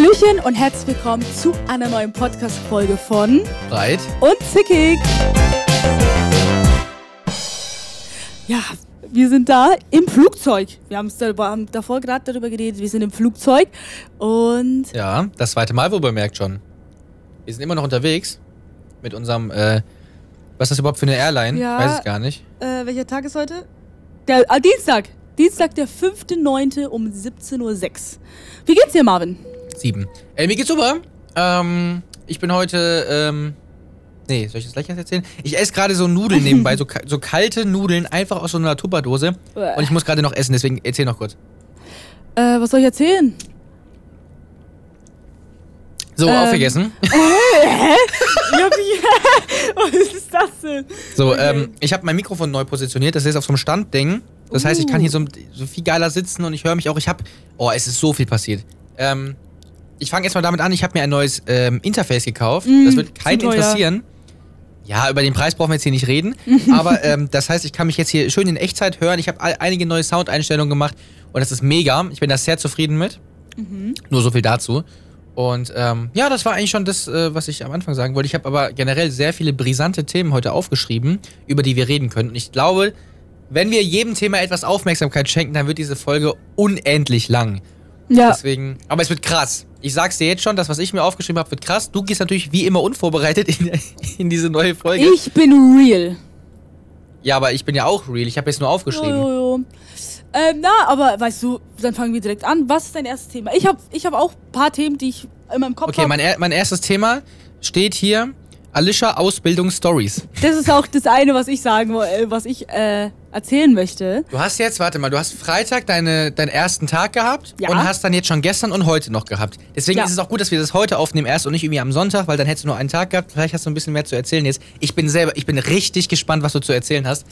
Hallöchen und herzlich willkommen zu einer neuen Podcast-Folge von Breit. und Zickig. Ja, wir sind da im Flugzeug. Wir haben davor gerade darüber geredet, wir sind im Flugzeug und Ja, das zweite Mal, wo man merkt schon. Wir sind immer noch unterwegs mit unserem, äh, was ist das überhaupt für eine Airline? Ja. Weiß ich gar nicht. äh, welcher Tag ist heute? Der ah, Dienstag. Dienstag, der 5.9. um 17.06 Uhr. Wie geht's dir, Marvin? Sieben. Äh, mir geht's super. Ähm, ich bin heute, ähm, nee, soll ich das gleich erst erzählen? Ich esse gerade so Nudeln nebenbei, so, ka- so kalte Nudeln, einfach aus so einer Tupperdose. Und ich muss gerade noch essen, deswegen erzähl noch kurz. Äh, was soll ich erzählen? So, Ähm. aufgegessen. Ja, wie- was ist das denn? So, Okay. ähm, ich habe mein Mikrofon neu positioniert. Das ist auf so einem Standding. Das heißt, ich kann Uh. hier so, so viel geiler sitzen und ich höre mich auch. Ich habe, oh, es ist so viel passiert. Ähm, ich fange erstmal damit an. Ich habe mir ein neues ähm, Interface gekauft. Mm, das wird keinen interessieren. Ja, über den Preis brauchen wir jetzt hier nicht reden. Aber ähm, das heißt, ich kann mich jetzt hier schön in Echtzeit hören. Ich habe einige neue Soundeinstellungen gemacht und das ist mega. Ich bin da sehr zufrieden mit. Mhm. Nur so viel dazu. Und ähm, ja, das war eigentlich schon das, äh, was ich am Anfang sagen wollte. Ich habe aber generell sehr viele brisante Themen heute aufgeschrieben, über die wir reden können. Und ich glaube, wenn wir jedem Thema etwas Aufmerksamkeit schenken, dann wird diese Folge unendlich lang. Ja, Deswegen, aber es wird krass. Ich sag's dir jetzt schon, das, was ich mir aufgeschrieben habe, wird krass. Du gehst natürlich wie immer unvorbereitet in, in diese neue Folge. ich bin real. Ja, aber ich bin ja auch real. Ich habe jetzt nur aufgeschrieben. Jo, jo, jo. Ähm, na, aber weißt du, dann fangen wir direkt an. Was ist dein erstes Thema? Ich habe ich hab auch ein paar Themen, die ich in meinem Kopf Okay, habe. mein, er- mein erstes Thema steht hier: Alicia Ausbildung Stories. Das ist auch das eine, was ich sagen äh, was ich äh, erzählen möchte. Du hast jetzt, warte mal, du hast Freitag deine, deinen ersten Tag gehabt Ja. und hast dann jetzt schon gestern und heute noch gehabt. Deswegen Ja. ist es auch gut, dass wir das heute aufnehmen erst und nicht irgendwie am Sonntag, weil dann hättest du nur einen Tag gehabt. Vielleicht hast du ein bisschen mehr zu erzählen jetzt. Ich bin selber, ich bin richtig gespannt, was du zu erzählen hast.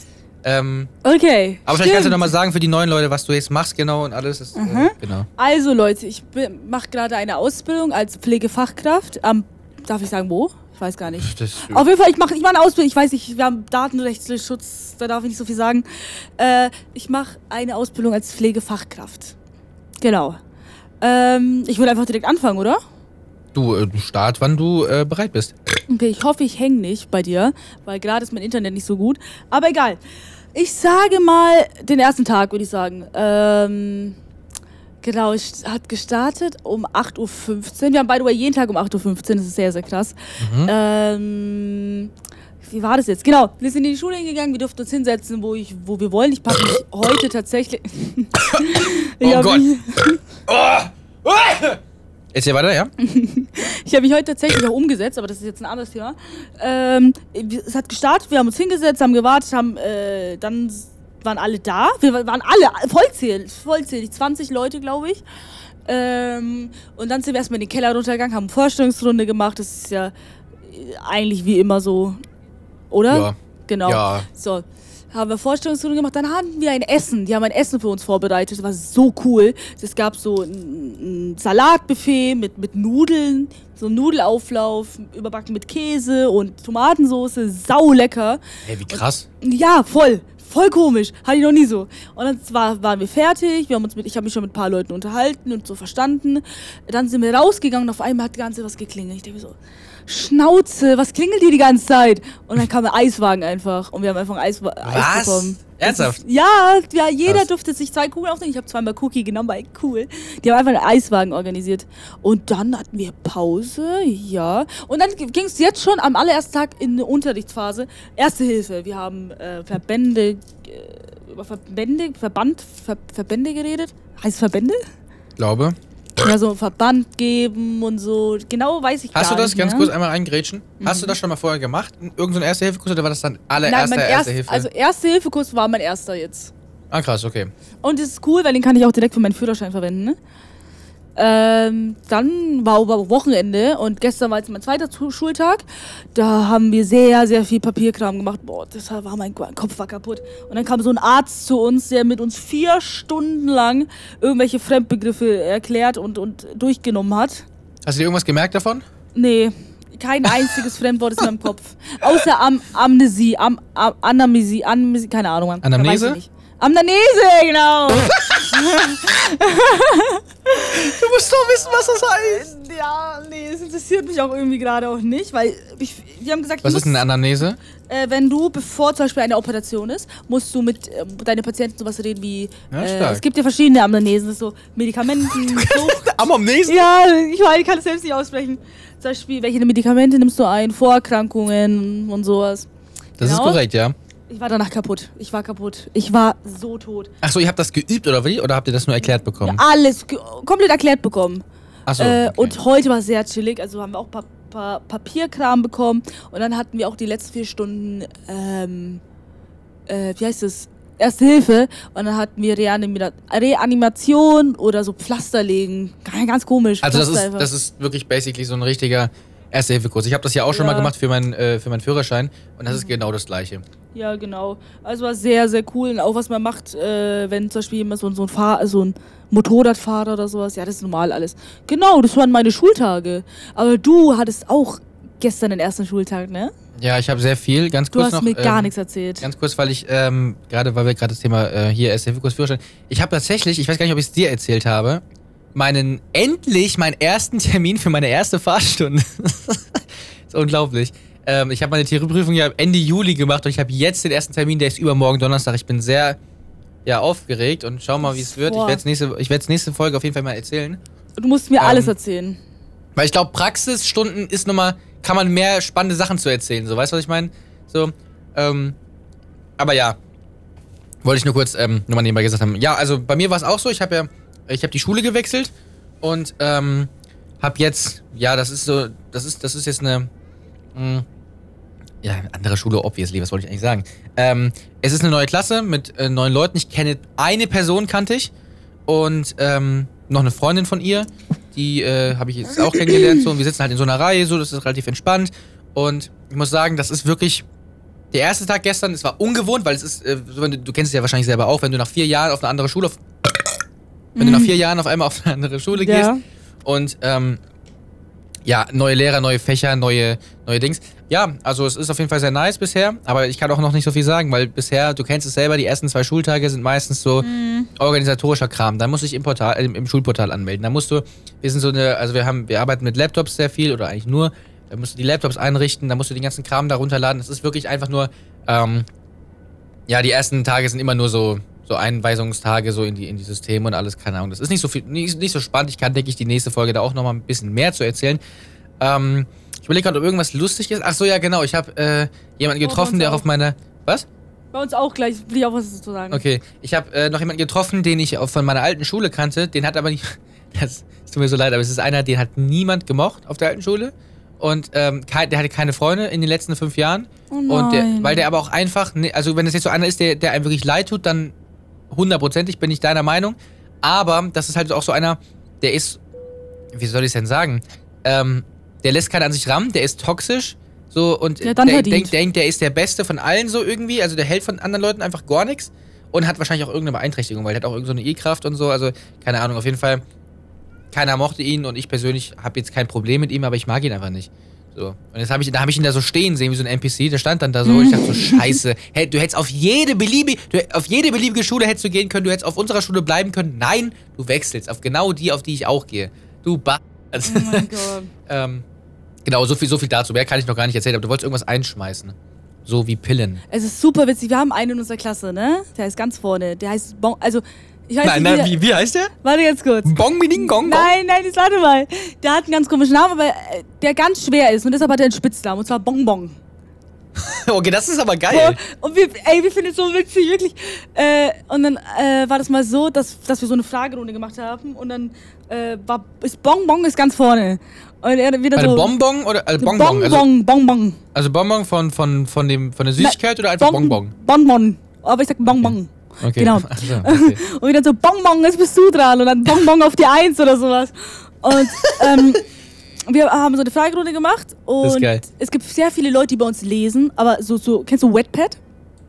Ähm, Okay. aber vielleicht kannst du stimmt. nochmal sagen für die neuen Leute, was du jetzt machst genau und alles. Ist, Mhm. äh, genau. Also Leute, ich mache gerade eine Ausbildung als Pflegefachkraft. Am, darf ich sagen wo? Ich weiß gar nicht. Auf jeden Fall, ich mache ich mach eine Ausbildung. Ich weiß nicht, wir haben Datenrechtsschutz, da darf ich nicht so viel sagen. Äh, ich mache eine Ausbildung als Pflegefachkraft. Genau. Ähm, ich würde einfach direkt anfangen, oder? du, äh, start, wann du äh, bereit bist. Okay, ich hoffe, ich hänge nicht bei dir, weil gerade ist mein Internet nicht so gut. Aber egal. Ich sage mal den ersten Tag, würde ich sagen. Ähm, genau, ich hat gestartet um 8.15 Uhr. Wir haben, by the way, jeden Tag um 8.15 Uhr. Das ist sehr, sehr krass. Mhm. Ähm, wie war das jetzt? Genau, wir sind in die Schule hingegangen, wir durften uns hinsetzen, wo, ich, wo wir wollen. Ich packe mich heute tatsächlich... Ich Oh Gott. mich- Jetzt hier weiter, ja? Ich habe mich heute tatsächlich auch umgesetzt, aber das ist jetzt ein anderes Thema. Ähm, es hat gestartet, wir haben uns hingesetzt, haben gewartet, haben äh, dann waren alle da. Wir waren alle vollzählig, vollzählig 20 Leute, glaube ich. Ähm, und dann sind wir erstmal in den Keller runtergegangen, haben eine Vorstellungsrunde gemacht. Das ist ja äh, eigentlich wie immer so, oder? Ja. Genau. Ja. So, haben wir Vorstellungsrunde gemacht. Dann hatten wir ein Essen. Die haben ein Essen für uns vorbereitet. Das war so cool. Es gab so ein, ein Salatbuffet mit, mit Nudeln, so ein Nudelauflauf, überbacken mit Käse und Tomatensauce. Sau lecker. Ey, wie krass. Ja, voll. Voll komisch. Hatte ich noch nie so. Und dann war, waren wir fertig. Wir haben uns mit, ich habe mich schon mit ein paar Leuten unterhalten und so verstanden. Dann sind wir rausgegangen und auf einmal hat die ganze was geklingelt. Ich denke mir so, Schnauze, was klingelt hier die ganze Zeit? Und dann kam ein Eiswagen einfach und wir haben einfach ein Eis Was? bekommen. Ernsthaft? Ist- Ja, ja, jeder Krass. durfte sich zwei Kugeln aufnehmen. Ich habe zweimal Cookie genommen, weil cool. Die haben einfach einen Eiswagen organisiert. Und dann hatten wir Pause, ja. Und dann ging es jetzt schon am allerersten Tag in eine Unterrichtsphase. Erste Hilfe. Wir haben äh, Verbände, äh, über Verbände, Verband, Ver, Verbände geredet. Heißt Verbände? Glaube. Ja, so einen Verband geben und so. Genau weiß ich Hast gar du das nicht ganz mehr. kurz einmal eingrätschen? Hast du das schon mal vorher gemacht? Irgend so ein Erste-Hilfe-Kurs oder war das dann allererster Nein, mein Erste erst, Hilfe? also Erste-Hilfe-Kurs war mein erster jetzt. ah, krass, okay. Und das ist cool, weil den kann ich auch direkt für meinen Führerschein verwenden. Ne? Ähm, dann war aber Wochenende und gestern war jetzt mein zweiter Schultag. Da haben wir sehr, sehr viel Papierkram gemacht. Boah, das war mein, mein Kopf war kaputt. Und dann kam so ein Arzt zu uns, der mit uns vier Stunden lang irgendwelche Fremdbegriffe erklärt und, und durchgenommen hat. Hast du dir irgendwas gemerkt davon? Nee, kein einziges Fremdwort ist in meinem Kopf. Außer Am Amnesie, Am Am Anamnesie, Anamnesie, keine Ahnung. Mann. Anamnese? Weiß ich nicht. Amnese, genau. Du musst doch wissen, was das heißt. Ja, nee, es interessiert mich auch irgendwie gerade auch nicht, weil ich, die haben gesagt, Was ist eine Anamnese? äh, wenn du, bevor zum Beispiel eine Operation ist, musst du mit ähm, deinen Patienten sowas reden wie, Ja, äh, stark. es gibt ja verschiedene Amnesen, so Medikamenten, Sucht. Amamnese? Ja, ich weiß, ich kann es selbst nicht aussprechen. Zum Beispiel, welche Medikamente nimmst du ein, Vorerkrankungen und sowas. Das ist Genau. korrekt, ja. Ich war danach kaputt. Ich war kaputt. Ich war so tot. Achso, ihr habt das geübt oder wie? Oder habt ihr das nur erklärt bekommen? Alles komplett erklärt bekommen. Achso. äh, okay. Und heute war es sehr chillig. Also haben wir auch pa pa Papierkram bekommen. Und dann hatten wir auch die letzten vier Stunden, ähm, äh, wie heißt es? Erste Hilfe. Und dann hatten wir Reanima Reanimation oder so Pflaster legen. Ganz, komisch. Also das ist, einfach. das ist wirklich basically so ein richtiger Erste-Hilfe-Kurs. Ich habe das ja auch schon Ja. mal gemacht für meinen, äh, für meinen Führerschein und das ist genau das gleiche. Ja, genau. Also war sehr, sehr cool. Und auch was man macht, äh, wenn zum Beispiel jemand so, so, ein Fahr so ein Motorradfahrer oder sowas. Ja, das ist normal alles. Genau, das waren meine Schultage. Aber du hattest auch gestern den ersten Schultag, ne? Ja, ich habe sehr viel. Ganz Du kurz hast noch. mir gar ähm, nichts erzählt. Ganz kurz, weil ich, ähm, gerade weil wir gerade das Thema äh, hier Erste-Hilfe-Kurs Führerschein. Ich habe tatsächlich, ich weiß gar nicht, ob ich es dir erzählt habe, meinen, endlich meinen ersten Termin für meine erste Fahrstunde. ist unglaublich. Ähm, ich habe meine Theorieprüfung ja Ende Juli gemacht und ich habe jetzt den ersten Termin, der ist übermorgen Donnerstag. Ich bin sehr ja, aufgeregt und schau mal, wie es wird. Ich werde es nächste, ich nächste Folge auf jeden Fall mal erzählen. Du musst mir ähm, alles erzählen. Weil ich glaube, Praxisstunden ist nochmal, kann man mehr spannende Sachen zu erzählen. So, weißt du, was ich meine? So, ähm, aber ja, wollte ich nur kurz ähm, nochmal nebenbei gesagt haben. Ja, also bei mir war es auch so, ich habe ja, ich habe die Schule gewechselt und ähm, habe jetzt, ja, das ist so, das ist, das ist jetzt eine, mh, ja, andere Schule, obviously, was wollte ich eigentlich sagen? Ähm, es ist eine neue Klasse mit äh, neun Leuten. Ich kenne eine Person, kannte ich. Und ähm, noch eine Freundin von ihr. Die äh, habe ich jetzt auch kennengelernt. So, und wir sitzen halt in so einer Reihe, so, das ist relativ entspannt. Und ich muss sagen, das ist wirklich. Der erste Tag gestern, es war ungewohnt, weil es ist, äh, du kennst es ja wahrscheinlich selber auch, wenn du nach vier Jahren auf eine andere Schule, auf, wenn du nach vier Jahren auf einmal auf eine andere Schule gehst Ja. und ähm, ja, neue Lehrer, neue Fächer, neue, neue Dings. Ja, also es ist auf jeden Fall sehr nice bisher, aber ich kann auch noch nicht so viel sagen, weil bisher, du kennst es selber, die ersten zwei Schultage sind meistens so organisatorischer Kram. Da musst du dich im, Portal, äh, im Schulportal anmelden. Da musst du, wir sind so eine, also wir haben, wir arbeiten mit Laptops sehr viel oder eigentlich nur, da musst du die Laptops einrichten, da musst du den ganzen Kram da runterladen. Das ist wirklich einfach nur, ähm, ja, die ersten Tage sind immer nur so, so Einweisungstage so in die, in die Systeme und alles, keine Ahnung. Das ist nicht so viel, nicht, nicht so spannend. Ich kann, denke ich, die nächste Folge da auch nochmal ein bisschen mehr zu erzählen. Ähm, ich überlege gerade, ob irgendwas lustig ist. Ach so, ja, genau. Ich habe äh, jemanden Oh, getroffen, uns der auch. auf meiner. Was? Bei uns auch gleich, will ich auch was dazu sagen. Okay. Ich habe äh, noch jemanden getroffen, den ich von meiner alten Schule kannte. Den hat aber nicht. Das, es tut mir so leid, aber es ist einer, den hat niemand gemocht auf der alten Schule. Und ähm, kein, der hatte keine Freunde in den letzten fünf Jahren. Oh Und der, nein. weil der aber auch einfach, ne, also wenn es jetzt so einer ist, der, der einem wirklich leid tut, dann hundertprozentig bin ich deiner Meinung. Aber das ist halt auch so einer, der ist, wie soll ich es denn sagen? Ähm, der lässt keinen an sich ran, der ist toxisch. So, und der verdient. denkt, denkt, der ist der Beste von allen so irgendwie. Also der hält von anderen Leuten einfach gar nichts. Und hat wahrscheinlich auch irgendeine Beeinträchtigung, weil der hat auch irgendeine so eine E-Kraft und so. Also, keine Ahnung, auf jeden Fall. Keiner mochte ihn und ich persönlich habe jetzt kein Problem mit ihm, aber ich mag ihn einfach nicht. So. Und jetzt habe ich, da habe ich ihn da so stehen sehen, wie so ein NPC, der stand dann da so und ich dachte so, scheiße, hey, du hättest auf jede beliebige, du, auf jede beliebige Schule hättest du gehen können, du hättest auf unserer Schule bleiben können. Nein, du wechselst auf genau die, auf die ich auch gehe. Du ba Oh mein Gott. ähm, Genau, so viel, so viel dazu. Mehr kann ich noch gar nicht erzählen, aber du wolltest irgendwas einschmeißen. So wie Pillen. Es ist super witzig. Wir haben einen in unserer Klasse, ne? Der ist ganz vorne. Der heißt Bon. Also, ich weiß Nein, nicht. nein, wie wie, heißt der? Warte ganz kurz. Bong Gong Gong. Nein, nein, jetzt warte mal. Der hat einen ganz komischen Namen, aber äh, der ganz schwer ist. Und deshalb hat er einen Spitznamen. Und zwar Bonbon. Okay, das ist aber geil. Und wir, ey, wir finden es so witzig, wirklich. Äh, und dann äh, war das mal so, dass, dass wir so eine Fragerunde gemacht haben. Und dann äh, war, ist Bonbon ist ganz vorne. Und er wieder Also so. Bonbon oder also Bonbon? Also, Bonbon, Bonbon. also Bonbon von, von, von, dem, von der Süßigkeit oder einfach Bonbon? Bonbon. Aber ich sag Bonbon. Okay. Genau. Ach so, okay. Und wieder so, Bonbon, jetzt bist du dran. Und dann Bonbon auf die Eins oder sowas. Und ähm, wir haben so eine Fragerunde gemacht. Und Das ist geil. es gibt sehr viele Leute, die bei uns lesen. Aber so, so kennst du Wetpad?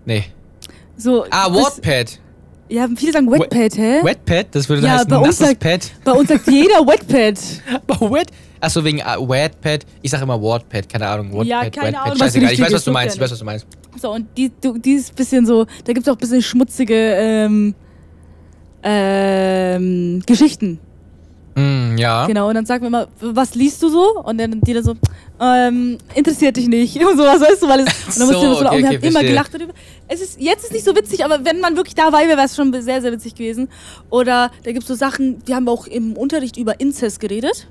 Nee. So, Ah, Wattpad. Ja, viele sagen Wetpad, hä? Wetpad? Das würde Ja, heißen bei uns nasses sagt- Pad. Bei uns sagt jeder Wetpad. Aber Wet? Achso, wegen uh, Wattpad. Ich sag immer Wattpad, keine Ahnung. Wattpad, Ja, keine Wattpad. Ahnung, Scheißegal, ich weiß, was du meinst. Ich weiß, was du meinst. So, und die, du, die ist bisschen so, da gibt es auch ein bisschen schmutzige ähm, ähm, Geschichten. Mm, ja. Genau, und dann sagen wir immer, was liest du so? Und dann die dann so, ähm, interessiert dich nicht. Und sowas, weißt du, weil es. Und dann musst So, du so, okay, wir okay, haben immer gelacht darüber. Es ist, jetzt ist nicht so witzig, aber wenn man wirklich dabei wäre, wäre es schon sehr, sehr witzig gewesen. Oder da gibt es so Sachen, wir haben auch im Unterricht über Inzest geredet.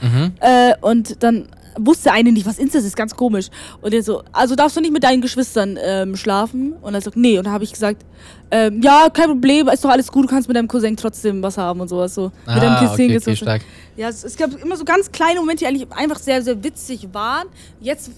Mhm. Äh, und dann wusste eine nicht, was Inzest ist, ganz komisch. Und der so, also darfst du nicht mit deinen Geschwistern ähm, schlafen? Und er sagt, nee. Und dann habe ich gesagt, ähm, ja, kein Problem, ist doch alles gut, du kannst mit deinem Cousin trotzdem was haben und sowas. So. mit deinem Ah, Cousin okay, geht's okay, so. Ja, es, es gab immer so ganz kleine Momente, die eigentlich einfach sehr, sehr witzig waren. Jetzt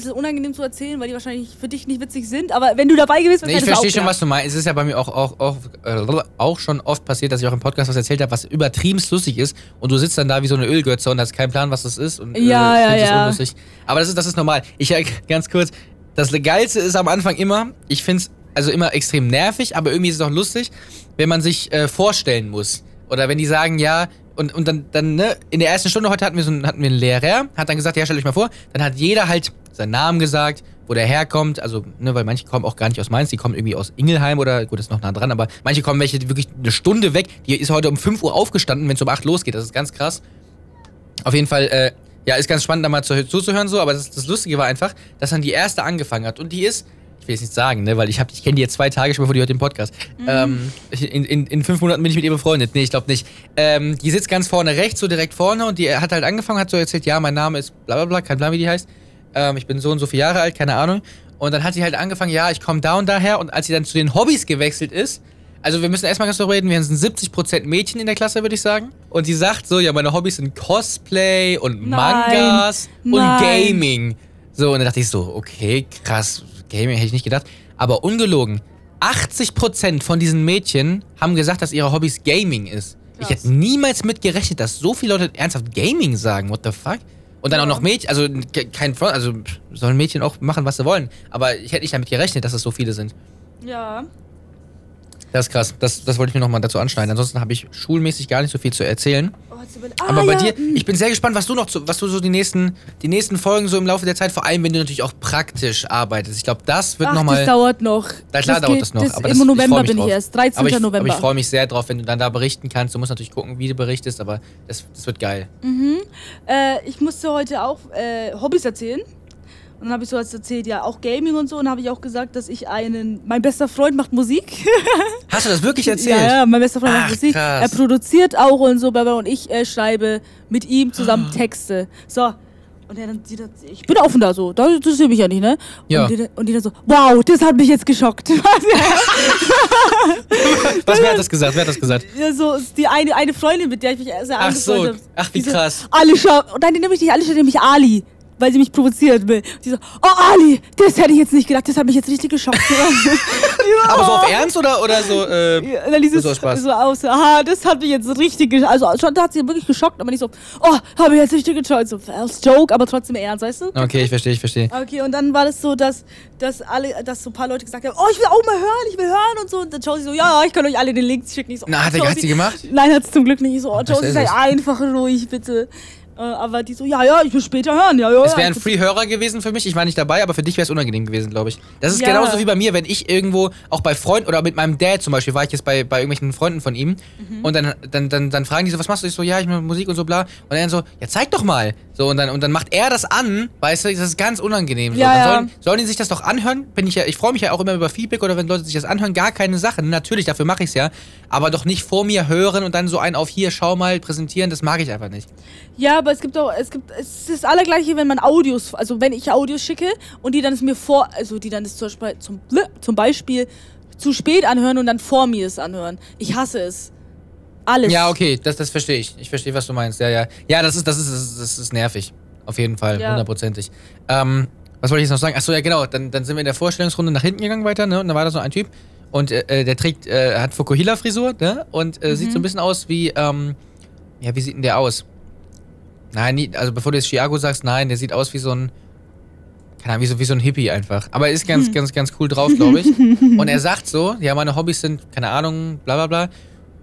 bisschen unangenehm zu erzählen, weil die wahrscheinlich für dich nicht witzig sind. Aber wenn du dabei gewesen wärst, Nee, ich verstehe schon, was du meinst. Es ist ja bei mir auch, auch, auch, äh, auch schon oft passiert, dass ich auch im Podcast was erzählt habe, was übertrieben lustig ist. Und du sitzt dann da wie so eine Ölgötze und hast keinen Plan, was das ist. Und, Ja, ja, findest es ja. unlustig. Aber das ist, das ist normal. Ich äh, ganz kurz. Das Geilste ist am Anfang immer, ich finde es also immer extrem nervig, aber irgendwie ist es auch lustig, wenn man sich äh, vorstellen muss. Oder wenn die sagen, ja, und, und dann, dann, ne, in der ersten Stunde heute hatten wir so einen, hatten wir einen Lehrer, hat dann gesagt, ja, stellt euch mal vor, dann hat jeder halt seinen Namen gesagt, wo der herkommt, also, ne, weil manche kommen auch gar nicht aus Mainz, die kommen irgendwie aus Ingelheim oder, gut, das ist noch nah dran, aber manche kommen welche wirklich eine Stunde weg, die ist heute um 5 Uhr aufgestanden, wenn es um 8 losgeht, das ist ganz krass. Auf jeden Fall, äh, ja, ist ganz spannend, da mal zu, zuzuhören so, aber das, das Lustige war einfach, dass dann die erste angefangen hat und die ist, ich will jetzt nicht sagen, ne, weil ich hab, ich kenne die jetzt zwei Tage schon bevor die hört den Podcast. Ähm, ich- in, in, in fünf Monaten bin ich mit ihr befreundet. Nee, ich glaube nicht. Ähm, die sitzt ganz vorne rechts, so direkt vorne und die hat halt angefangen, hat so erzählt, ja, mein Name ist bla bla bla, kein Plan, wie die heißt. Ähm, ich bin so und so viele Jahre alt, keine Ahnung. Und dann hat sie halt angefangen, ja, ich komme da und daher und als sie dann zu den Hobbys gewechselt ist, also wir müssen erstmal ganz darüber reden, wir sind 70% Mädchen in der Klasse, würde ich sagen. Und die sagt so, ja, meine Hobbys sind Cosplay und Nein. Mangas und Nein. Gaming. So, und dann dachte ich so, okay, krass, Gaming hätte ich nicht gedacht. Aber ungelogen, 80% von diesen Mädchen haben gesagt, dass ihre Hobbys Gaming ist. Ich Krass. hätte niemals mit gerechnet, dass so viele Leute ernsthaft Gaming sagen. What the fuck? Und dann auch noch Mädchen, also ke- kein Front, also sollen Mädchen auch machen, was sie wollen. Aber ich hätte nicht damit gerechnet, dass es so viele sind. Ja. Das ist krass. Das, das wollte ich mir nochmal dazu anschneiden. Ansonsten habe ich schulmäßig gar nicht so viel zu erzählen. Oh, über- Aber ah, bei ja. dir, mm. ich bin sehr gespannt, was du noch, zu, was du so die nächsten, die nächsten Folgen so im Laufe der Zeit, vor allem wenn du natürlich auch praktisch arbeitest. Ich glaube, das wird nochmal. das dauert noch. Na klar dauert geht- das noch. Das aber Im das, November ich bin ich erst. 13. aber ich, November. Aber ich freue mich sehr drauf, wenn du dann da berichten kannst. Du musst natürlich gucken, wie du berichtest, aber das, das wird geil. Äh, ich musste heute auch äh, Hobbys erzählen. Und dann habe ich so was erzählt, ja, auch Gaming und so. Und habe ich auch gesagt, dass ich einen. Mein bester Freund macht Musik. Hast du das wirklich erzählt? Ja, ja, mein bester Freund Ach, macht Musik. krass. Er produziert auch und so, und ich äh, schreibe mit ihm zusammen Texte. So. Und er dann, die, dann- ich bin offen da so, das interessiert mich ja nicht, ne? Ja. Und, die, dann- und die dann so, wow, das hat mich jetzt geschockt. Was, wer hat das gesagt? Wer hat das gesagt? ja, so ist die eine, eine Freundin, mit der ich mich sehr Ach so. habe. Ach, wie Die krass. Ali schaut, und dann nämlich nicht Ali, schaut nämlich Ali. Weil sie mich provozieren will. Die so, oh Ali, das hätte ich jetzt nicht gedacht, das hat mich jetzt richtig geschockt. ja. Aber so auf Ernst oder, oder so, äh, Ja, und dann dieses So aus Spaß. so aus, aha, das hat mich jetzt richtig, gesch- also schon, da hat sie wirklich geschockt, aber nicht so, oh, habe ich jetzt richtig geschockt, so als Joke, aber trotzdem ernst, weißt du? Okay, ich verstehe, ich verstehe. Okay, und dann war das so, dass, dass alle, dass so ein paar Leute gesagt haben, oh, ich will auch mal hören, ich will hören und so. Und dann Josie so, ja, ich kann euch alle den Link schicken. Ich so, Na, oh, hat, er- hat Josie- sie gemacht? Nein, hat sie zum Glück nicht. Ich so, oh, Josie, sei einfach ruhig, bitte. Äh, aber die so, ja, ja, ich will später hören. Ja, ja, Es wäre ein ja. Free-Hörer gewesen für mich. Ich war nicht dabei, aber für dich wäre es unangenehm gewesen, glaube ich. Das ist Ja. genauso wie bei mir, wenn ich irgendwo, auch bei Freunden oder mit meinem Dad zum Beispiel, war ich jetzt bei, bei irgendwelchen Freunden von ihm Mhm. und dann, dann, dann, dann fragen die so, was machst du? Ich so, ja, ich mache Musik und so bla. Und dann so, ja, zeig doch mal. So, und dann, und dann macht er das an, weißt du, das ist ganz unangenehm. So. Ja. Sollen, sollen die sich das doch anhören? Bin ich ja, ich freue mich ja auch immer über Feedback oder wenn Leute sich das anhören, gar keine Sache. Natürlich, dafür mache ich es ja. Aber doch nicht vor mir hören und dann so ein auf hier, schau mal, präsentieren, das mag ich einfach nicht. Ja, aber es gibt auch, es gibt, es ist das allergleiche, wenn man Audios, also wenn ich Audios schicke und die dann es mir vor, also die dann es zum Beispiel, zum, zum Beispiel zu spät anhören und dann vor mir es anhören. Ich hasse es. Alles. Ja, okay, das, das verstehe ich. Ich verstehe, was du meinst. Ja, ja. Ja, das ist, das ist, das ist, das ist nervig. Auf jeden Fall, Ja. hundertprozentig. Ähm, was wollte ich jetzt noch sagen? Achso, ja, genau. Dann, dann sind wir in der Vorstellungsrunde nach hinten gegangen weiter, ne? Und da war da so ein Typ. Und äh, der trägt, äh, hat Fukuhila-Frisur, ne? Und äh, sieht so ein bisschen aus wie, ähm, ja, wie sieht denn der aus? Nein, nie, also bevor du jetzt Chiago sagst, nein, der sieht aus wie so ein, keine Ahnung, wie so, wie so ein Hippie einfach. Aber er ist ganz, ganz, ganz cool drauf, glaube ich. Und er sagt so, ja, meine Hobbys sind, keine Ahnung, bla bla bla.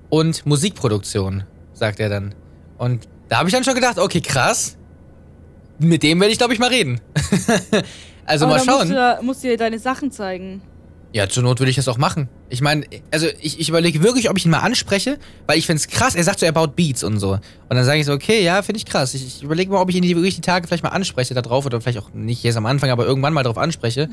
Und Musikproduktion, sagt er dann. Und da habe ich dann schon gedacht, okay, krass. Mit dem werde ich, glaube ich, mal reden. also Aber mal dann musst schauen. du, da- musst du dir deine Sachen zeigen. Ja, zur Not würde ich das auch machen. Ich meine, also ich, ich überlege wirklich, ob ich ihn mal anspreche, weil ich finde es krass. Er sagt so, er baut Beats und so. Und dann sage ich so, okay, ja, finde ich krass. Ich, ich überlege mal, ob ich ihn die, wirklich die Tage vielleicht mal anspreche da drauf oder vielleicht auch nicht jetzt am Anfang, aber irgendwann mal drauf anspreche.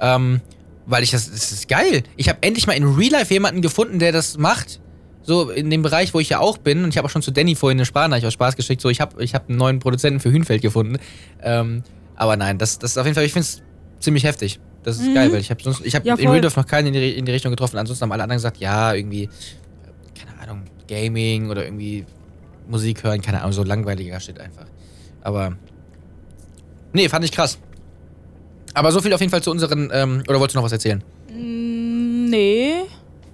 Ähm, weil ich das, das ist geil. Ich habe endlich mal in Real Life jemanden gefunden, der das macht. So in dem Bereich, wo ich ja auch bin. Und ich habe auch schon zu Danny vorhin eine Sprachnachricht aus Spaß geschickt. So, ich habe ich hab einen neuen Produzenten für Hühnfeld gefunden. Ähm, aber nein, das, das ist auf jeden Fall, ich finde es ziemlich heftig. Das ist geil, weil ich habe sonst, ich habe Ja, in. Real Life noch keinen in die, in die Richtung getroffen. Ansonsten haben alle anderen gesagt, ja, irgendwie, äh, keine Ahnung, Gaming oder irgendwie Musik hören, keine Ahnung, so langweiliger Shit einfach. Aber, nee, fand ich krass. Aber so viel auf jeden Fall zu unseren, ähm, oder wolltest du noch was erzählen? Mm, nee.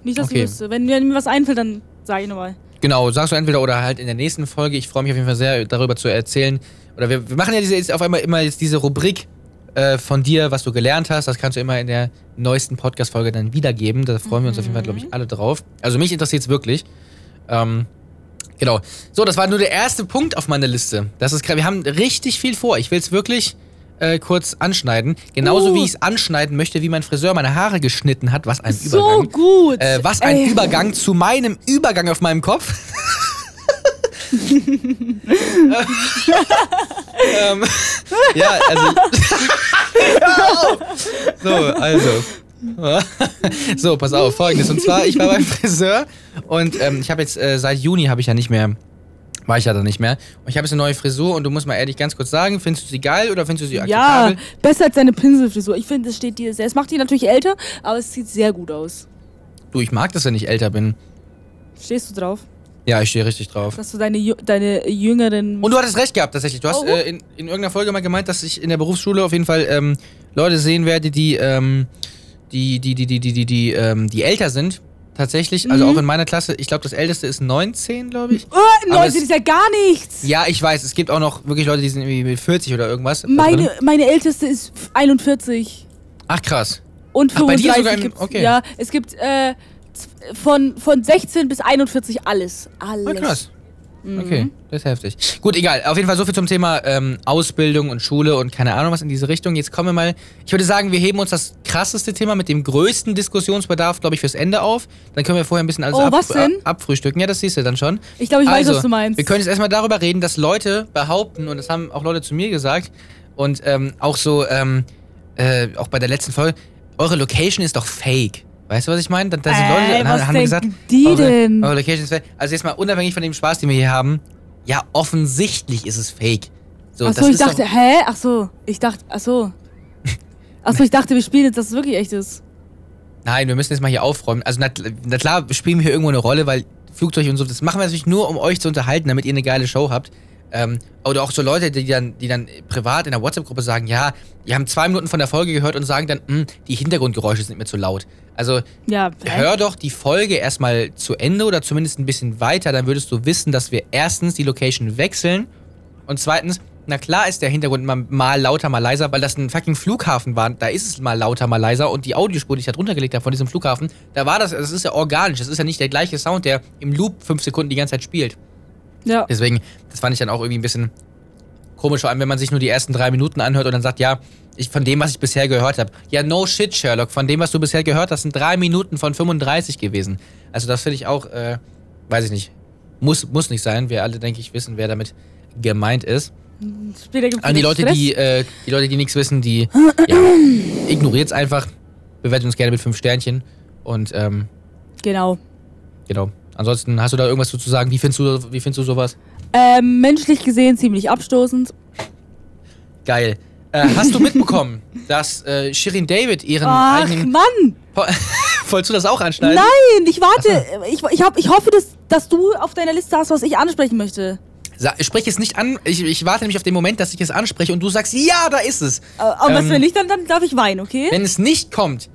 Nicht, dass Okay. ich wüsste. Wenn, wenn mir was einfällt, dann sag ich nochmal. Genau, sagst du entweder oder halt in der nächsten Folge. Ich freue mich auf jeden Fall sehr, darüber zu erzählen. Oder wir, wir machen ja diese, jetzt auf einmal immer jetzt diese Rubrik äh, von dir, was du gelernt hast. Das kannst du immer in der neuesten Podcast-Folge dann wiedergeben. Da freuen wir uns auf jeden Fall, glaube ich, alle drauf. Also mich interessiert es wirklich. Ähm, genau. So, das war nur der erste Punkt auf meiner Liste. Das ist, wir haben richtig viel vor. Ich will es wirklich äh, kurz anschneiden. Genauso Uh. wie ich es anschneiden möchte, wie mein Friseur meine Haare geschnitten hat. Was ein So Übergang. gut. Äh, was ein Ey. Übergang zu meinem Übergang auf meinem Kopf. ähm, ja, also. So, also. so, pass auf, folgendes. Und zwar, ich war beim Friseur und ähm, ich habe jetzt äh, seit Juni habe ich ja nicht mehr. War ich ja dann nicht mehr. Und ich habe jetzt eine neue Frisur und du musst mal ehrlich ganz kurz sagen, findest du sie geil oder findest du sie Ja, akzeptabel? besser als deine Pinselfrisur. Ich finde, es steht dir sehr. Es macht dich natürlich älter, aber es sieht sehr gut aus. Du, ich mag das, wenn ich älter bin. Stehst du drauf? Ja, ich stehe richtig drauf. Dass du deine, Jü- deine jüngeren. Und du hattest recht gehabt, tatsächlich. Du hast Oh. äh, in, in irgendeiner Folge mal gemeint, dass ich in der Berufsschule auf jeden Fall ähm, Leute sehen werde, die, ähm, die, die, die, die, die, die, die, ähm, die älter sind. Tatsächlich. Also Mhm. auch in meiner Klasse. Ich glaube, das älteste ist 19, glaube ich. Oh, Aber 19 es- ist ja gar nichts. Ja, ich weiß. Es gibt auch noch wirklich Leute, die sind irgendwie mit 40 oder irgendwas. Meine, meine älteste ist 41. Ach, krass. Und Ach, bei dir 35 sogar im- gibt's. okay. Ja, es gibt äh, von, von 16 bis 41 alles. Alles. Ah, krass. Mhm. Okay, das ist heftig. Gut, egal. Auf jeden Fall so viel zum Thema ähm, Ausbildung und Schule und keine Ahnung was in diese Richtung. Jetzt kommen wir mal. Ich würde sagen, wir heben uns das krasseste Thema mit dem größten Diskussionsbedarf, glaube ich, fürs Ende auf. Dann können wir vorher ein bisschen alles Oh, ab, was denn? ab- abfrühstücken. Ja, das siehst du dann schon. Ich glaube, ich weiß, also, was du meinst. Wir können jetzt erstmal darüber reden, dass Leute behaupten, und das haben auch Leute zu mir gesagt, und ähm, auch so, ähm, äh, auch bei der letzten Folge, eure Location ist doch fake. Weißt du, was ich meine? Da, da sind Äh, Leute, was haben gesagt, denken die eure, denn? eure Location ist fake. Also jetzt mal unabhängig von dem Spaß, den wir hier haben, ja, offensichtlich ist es fake. So, Achso, ich dachte, hä? Achso, ich dachte, achso. Achso, ich dachte, wir spielen jetzt, dass es wirklich echt ist. Nein, wir müssen jetzt mal hier aufräumen. Also, na, na klar, spielen wir hier irgendwo eine Rolle, weil Flugzeug und so, das machen wir natürlich nur, um euch zu unterhalten, damit ihr eine geile Show habt. Ähm, oder auch so Leute, die dann, die dann privat in der WhatsApp-Gruppe sagen, ja, die haben zwei Minuten von der Folge gehört und sagen dann, "Hm, die Hintergrundgeräusche sind mir zu laut. Also, Ja, hör doch die Folge erstmal zu Ende oder zumindest ein bisschen weiter, dann würdest du wissen, dass wir erstens die Location wechseln und zweitens, na klar ist der Hintergrund mal, mal lauter, mal leiser, weil das ein fucking Flughafen war. Da ist es mal lauter, mal leiser und die Audiospur, die ich da drunter gelegt habe von diesem Flughafen, da war das, das ist ja organisch, das ist ja nicht der gleiche Sound, der im Loop fünf Sekunden die ganze Zeit spielt. Ja. Deswegen, das fand ich dann auch irgendwie ein bisschen komisch, vor allem wenn man sich nur die ersten drei Minuten anhört und dann sagt, ja, ich, von dem, was ich bisher gehört habe. Ja, no shit, Sherlock, von dem, was du bisher gehört hast, sind drei Minuten von 35 gewesen. Also das finde ich auch, äh, weiß ich nicht, muss, muss nicht sein. Wir alle, denke ich, wissen, wer damit gemeint ist. Später gibt's An die Leute, Stress. die, äh, die Leute, die nichts wissen, die, ja, ignoriert's einfach, bewertet uns gerne mit fünf Sternchen und, ähm, Genau. genau. Ansonsten hast du da irgendwas zu sagen? Wie findest du, wie findest du sowas? Ähm, menschlich gesehen ziemlich abstoßend. Geil. Äh, hast du mitbekommen, dass äh, Shirin David ihren Ach, eigenen. Mann! Po Wolltest du das auch anschneiden? Nein, ich warte. Ich, ich, hab, ich hoffe, dass, dass du auf deiner Liste hast, was ich ansprechen möchte. Sa sprich es nicht an. Ich, ich warte nämlich auf den Moment, dass ich es anspreche und du sagst, ja, da ist es. Äh, Aber was, Ähm, wenn nicht, dann, dann darf ich weinen, okay? Wenn es nicht kommt,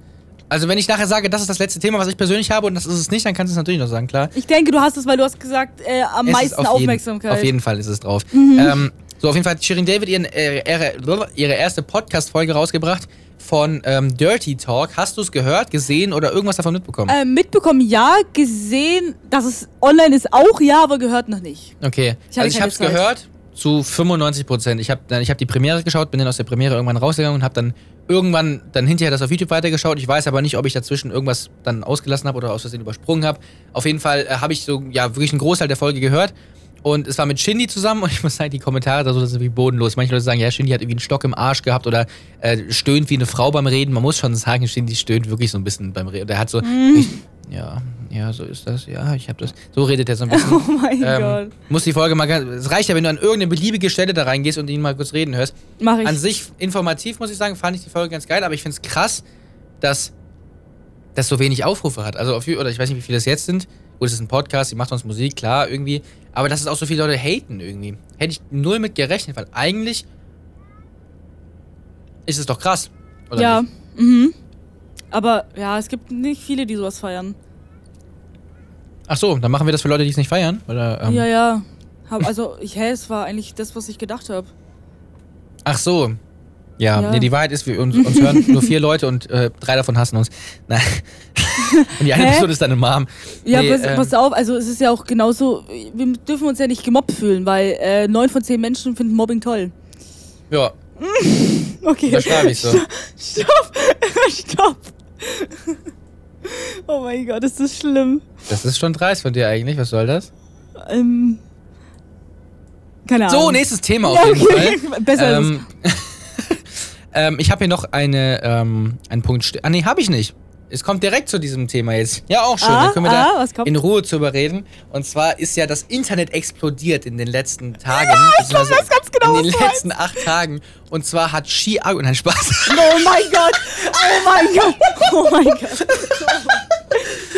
also wenn ich nachher sage, das ist das letzte Thema, was ich persönlich habe und das ist es nicht, dann kannst du es natürlich noch sagen, klar. Ich denke, du hast es, weil du hast gesagt, äh, am Es ist meisten auf jeden- Aufmerksamkeit. Mhm. Auf jeden Fall ist es drauf. Ähm, so, auf jeden Fall hat Shirin David ihren, äh, ihre, ihre erste Podcast-Folge rausgebracht von ähm, Dirty Talk. Hast du es gehört, gesehen oder irgendwas davon mitbekommen? Äh, mitbekommen, ja. Gesehen, dass es online ist, auch ja, aber gehört noch nicht. Okay, Ich also ich hab's Zeit. gehört. Zu 95 Prozent. Ich habe ich hab die Premiere geschaut, bin dann aus der Premiere irgendwann rausgegangen und habe dann irgendwann dann hinterher das auf YouTube weitergeschaut. Ich weiß aber nicht, ob ich dazwischen irgendwas dann ausgelassen habe oder aus Versehen übersprungen habe. Auf jeden Fall äh, habe ich so, ja, wirklich einen Großteil der Folge gehört. Und es war mit Shindy zusammen und ich muss sagen, die Kommentare da so sind wie bodenlos. Manche Leute sagen, ja, Shindy hat irgendwie einen Stock im Arsch gehabt oder äh, stöhnt wie eine Frau beim Reden. Man muss schon sagen, Shindy stöhnt wirklich so ein bisschen beim Reden. Der hat so, Mhm. ich, ja, ja, so ist das. Ja, ich habe das. So redet er so ein bisschen. Oh mein Ähm, Gott. muss die Folge mal ganz. Es reicht ja, wenn du an irgendeine beliebige Stelle da reingehst und ihn mal kurz reden hörst. Mach ich. An sich informativ, muss ich sagen, fand ich die Folge ganz geil, aber ich finde es krass, dass das so wenig Aufrufe hat. Also, auf, oder ich weiß nicht, wie viele das jetzt sind. Gut, es ist ein Podcast, die macht uns Musik, klar, irgendwie. Aber dass es auch so viele Leute haten irgendwie. Hätte ich null mit gerechnet, weil eigentlich ist es doch krass. Oder ja. nicht? Mhm. Aber ja, es gibt nicht viele, die sowas feiern. Ach so, dann machen wir das für Leute, die es nicht feiern? Oder, ähm, Ja, ja. Hab, also, ich, hä, es war eigentlich das, was ich gedacht habe. Ach so. Ja, Ja. Nee, die Wahrheit ist, wir uns, uns hören nur vier Leute und äh, drei davon hassen uns. Nein. und die eine Hä? Person ist deine Mom. Ja, Nee, pass, ähm, pass auf, also es ist ja auch genauso, wir dürfen uns ja nicht gemobbt fühlen, weil äh, neun von zehn Menschen finden Mobbing toll. Ja, Okay. unterschreibe ich so. Stopp! Stopp! oh mein Gott, ist das schlimm. Das ist schon dreist von dir eigentlich. Was soll das? Ähm, keine Ahnung. So, nächstes Thema auf jeden okay. Fall. Besser ist ähm, Ich habe hier noch eine, ähm, einen Punkt. Ah, nee, habe ich nicht. Es kommt direkt zu diesem Thema jetzt. Ja, auch schön. Ah, Dann können wir ah, da in Ruhe zu überreden. Und zwar ist ja das Internet explodiert in den letzten Tagen. Ja, ich weiß ganz genau, In den letzten acht Tagen. Und zwar hat Ski... Ah, nein, Spaß. Oh mein Gott! Oh mein Gott! Oh mein Gott!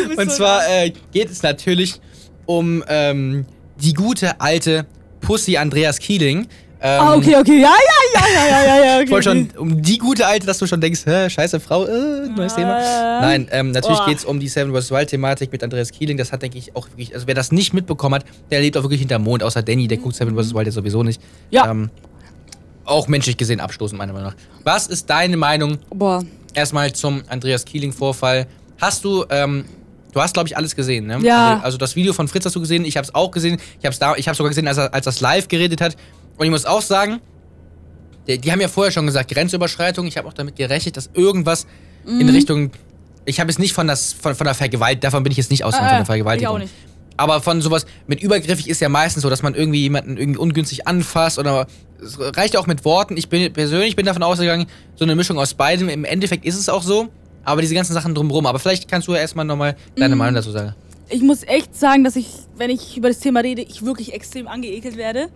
Und so zwar äh, geht es natürlich um ähm, die gute alte Pussy Andreas Kieling. Ähm, Ah, okay, okay. Ja, ja, ja, ja, ja, ja, ja. Okay, Ich wollte schon um die gute alte, dass du schon denkst, hä, scheiße Frau, äh, neues Ah. Thema. Nein, ähm, natürlich Oh. geht es um die Seven vs. Wild-Thematik mit Andreas Kieling. Das hat, denke ich, auch wirklich, also wer das nicht mitbekommen hat, der lebt auch wirklich hinterm Mond, außer Danny, der guckt Seven vs. Wild ja sowieso nicht. Ja. Ähm, auch menschlich gesehen abstoßend, meiner Meinung nach. Was ist deine Meinung Boah. erstmal zum Andreas Kieling-Vorfall? Hast du, ähm, du hast, glaube ich, alles gesehen, ne? Ja. Also, also das Video von Fritz hast du gesehen, ich habe es auch gesehen. Ich habe es da, ich habe sogar gesehen, als er als das live geredet hat. Und ich muss auch sagen, die, die haben ja vorher schon gesagt, Grenzüberschreitung. Ich habe auch damit gerechnet, dass irgendwas Mhm. in Richtung. Ich habe jetzt nicht von, das, von, von der Vergewaltigung, davon bin ich jetzt nicht ausgegangen, Ah, von der Vergewaltigung. ich auch nicht. Aber von sowas mit übergriffig ist ja meistens so, dass man irgendwie jemanden irgendwie ungünstig anfasst oder es reicht ja auch mit Worten. Ich bin persönlich bin davon ausgegangen, so eine Mischung aus beidem. Im Endeffekt ist es auch so, aber diese ganzen Sachen drumherum. Aber vielleicht kannst du ja erstmal nochmal deine Mhm. Meinung dazu sagen. Ich muss echt sagen, dass ich, wenn ich über das Thema rede, ich wirklich extrem angeekelt werde.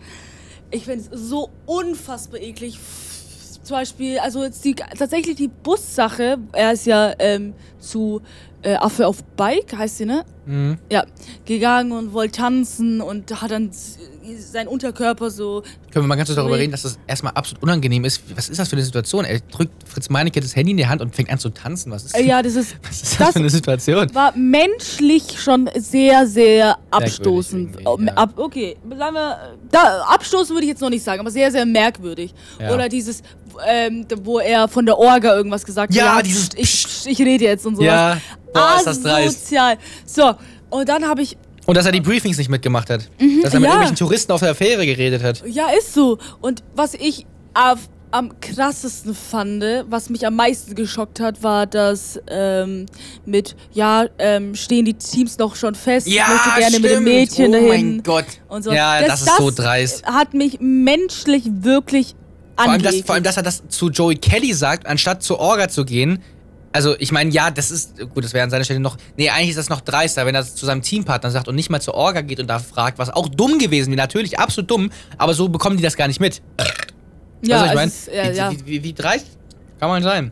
Ich finde es so unfassbar eklig. Zum Beispiel, also jetzt die, tatsächlich die Bussache, er ist ja ähm, zu äh, Affe auf Bike, heißt sie, ne? Mhm. Ja, gegangen und wollte tanzen und hat dann seinen Unterkörper so. Können wir mal ganz kurz darüber reden, dass das erstmal absolut unangenehm ist. Was ist das für eine Situation? Er drückt Fritz Meinecke das Handy in die Hand und fängt an zu tanzen. Was ist, Äh, ja, das ist. was ist das, das- für eine Situation? War menschlich schon sehr, sehr abstoßend. ja. Ab, okay, sagen wir, da, abstoßen würde ich jetzt noch nicht sagen, aber sehr, sehr merkwürdig. Ja. Oder dieses, ähm, wo er von der Orga irgendwas gesagt Ja, hat. dieses ich, ich rede jetzt und sowas. Ja, boah, ist das dreist. Asozial. So, und dann habe ich, Und dass er die Briefings nicht mitgemacht hat. dass er mit Mhm, ja. irgendwelchen Touristen auf der Fähre geredet hat. ja, ist so. Und was ich auf, am krassesten fand, was mich am meisten geschockt hat, war das ähm, mit, ja, ähm, stehen die Teams noch schon fest, ich möchte gerne mit dem stimmt. Mädchen oh dahin. mein Gott. und so. Ja, das, ist so dreist. Hat mich menschlich wirklich Vor allem, vor allem, dass er das zu Joey Kelly sagt, anstatt zu Orga zu gehen. Also, ich meine, ja, das ist, gut, das wäre an seiner Stelle noch, nee, eigentlich ist das noch dreister, wenn er zu seinem Teampartner sagt und nicht mal zur Orga geht und da fragt, was auch dumm gewesen wäre, natürlich, absolut dumm, aber so bekommen die das gar nicht mit. ja, es ich meine? ja, ja. wie, wie, wie, wie dreist kann man sein?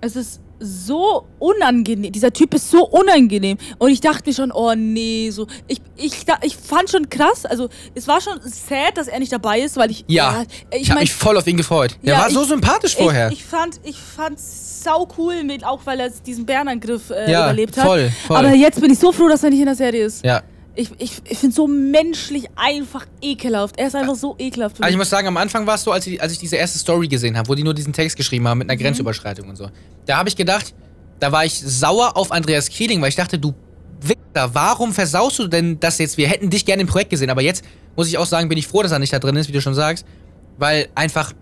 es ist so unangenehm. Dieser Typ ist so unangenehm. Und ich dachte mir schon, oh nee, so. Ich, ich, ich fand schon krass, also es war schon sad, dass er nicht dabei ist, weil ich. Ja, ich, ich habe mich voll auf ihn gefreut. Ja, war so ich- sympathisch vorher. Ich, ich fand ich fand sau cool mit, auch weil er diesen Bärenangriff äh, Ja, überlebt hat. voll, voll. Aber jetzt bin ich so froh, dass er nicht in der Serie ist. ja. Ich, ich, ich finde so menschlich einfach ekelhaft. Er ist einfach so ekelhaft. für Also ich muss sagen, am Anfang war es so, als ich, als ich diese erste Story gesehen habe, wo die nur diesen Text geschrieben haben mit Mhm. einer Grenzüberschreitung und so. Da habe ich gedacht, da war ich sauer auf Andreas Kieling, weil ich dachte, du Wichser, warum versaust du denn das jetzt? Wir hätten dich gerne im Projekt gesehen, aber jetzt muss ich auch sagen, bin ich froh, dass er nicht da drin ist, wie du schon sagst, weil einfach,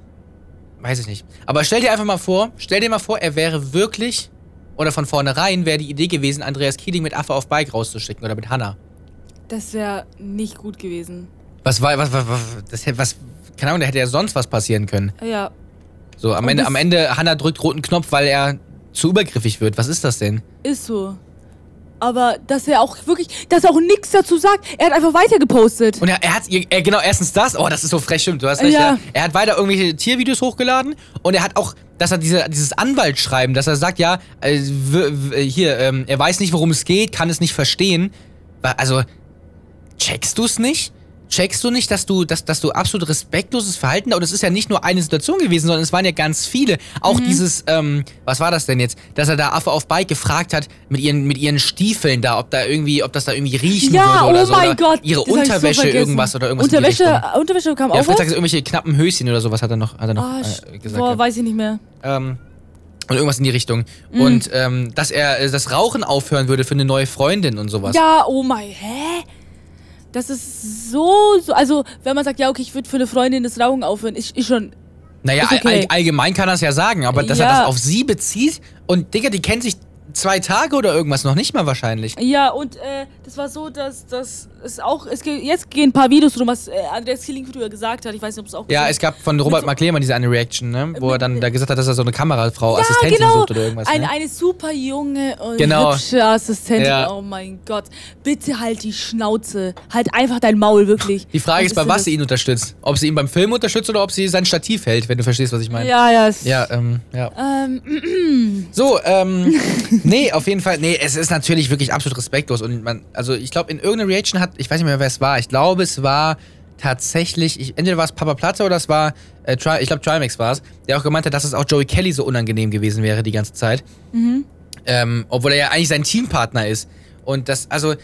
weiß ich nicht. Aber stell dir einfach mal vor, stell dir mal vor, er wäre wirklich, oder von vornherein wäre die Idee gewesen, Andreas Keeling mit Affe auf Bike rauszuschicken oder mit Hannah. Das wäre nicht gut gewesen. Was war, was, was, was, das hätte, was, keine Ahnung, da hätte ja sonst was passieren können. Ja. So, am Und Ende, am Ende, Hannah drückt roten Knopf, weil er zu übergriffig wird. Was ist das denn? Ist so. Aber dass er auch wirklich, dass er auch nichts dazu sagt. Er hat einfach weiter gepostet. Und er, er hat, er, genau, erstens das, oh, das ist so frech, stimmt, du hast recht. Ja. Ja. Er hat weiter irgendwelche Tiervideos hochgeladen und er hat auch, dass er diese, dieses Anwaltsschreiben, dass er sagt, ja, äh, hier, ähm, er weiß nicht, worum es geht, kann es nicht verstehen. Also, checkst du es nicht? Checkst du nicht, dass du, dass, dass du absolut respektloses Verhalten, und es ist ja nicht nur eine Situation gewesen, sondern es waren ja ganz viele. Mhm. Auch dieses, ähm, was war das denn jetzt? Dass er da Affe auf Bike gefragt hat mit ihren, mit ihren Stiefeln da, ob da irgendwie, ob das da irgendwie riechen ja, würde oder oh so. mein oder Gott. Ihre so Unterwäsche vergessen. irgendwas oder irgendwas Unterwäsche. Unterwäsche kam Ja, auch was? ist irgendwelche knappen Höschen oder sowas hat er noch, hat er noch Ah, äh, gesagt. boah, gehabt. weiß ich nicht mehr. ähm, und irgendwas in die Richtung. Mhm. Und ähm, dass er äh, das Rauchen aufhören würde für eine neue Freundin und sowas. Ja, oh mein, hä? Das ist so, so, also wenn man sagt, ja, okay, ich würde für eine Freundin das Rauchen aufhören, ist, ist schon, Naja, Ist okay. all, allgemein kann er es ja sagen, aber dass er Ja. das auf sie bezieht und Digga, die kennt sich zwei Tage oder irgendwas noch nicht mal wahrscheinlich. ja, und äh, das war so, dass, dass es auch, es geht, jetzt gehen ein paar Videos rum, was äh, Andreas Killing früher gesagt hat, ich weiß nicht, ob es auch Ja, es gab von Robert so- McLehrmann diese eine Reaction, ne? Wo er dann da gesagt hat, dass er so eine Kamerafrau, Ja, Assistentin genau. sucht oder irgendwas. Eine, ne? eine super junge und Genau. hübsche Assistentin. Ja. Oh mein Gott. Bitte halt die Schnauze. Halt einfach dein Maul, wirklich. Die Frage Was ist, bei was das? sie ihn unterstützt. Ob sie ihn beim Film unterstützt oder ob sie sein Stativ hält, wenn du verstehst, was ich meine. Ja, ja. Ja, ähm, ja. Ähm, So, ähm, nee, auf jeden Fall, nee, es ist natürlich wirklich absolut respektlos und man, also ich glaube, in irgendeiner Reaction hat, ich weiß nicht mehr, wer es war, ich glaube, es war tatsächlich, ich, entweder war es Papa Platte oder es war, äh, Tri, ich glaube, Trimax war es, der auch gemeint hat, dass es auch Joey Kelly so unangenehm gewesen wäre die ganze Zeit. Ähm, obwohl er ja eigentlich sein Teampartner ist. Und das, also,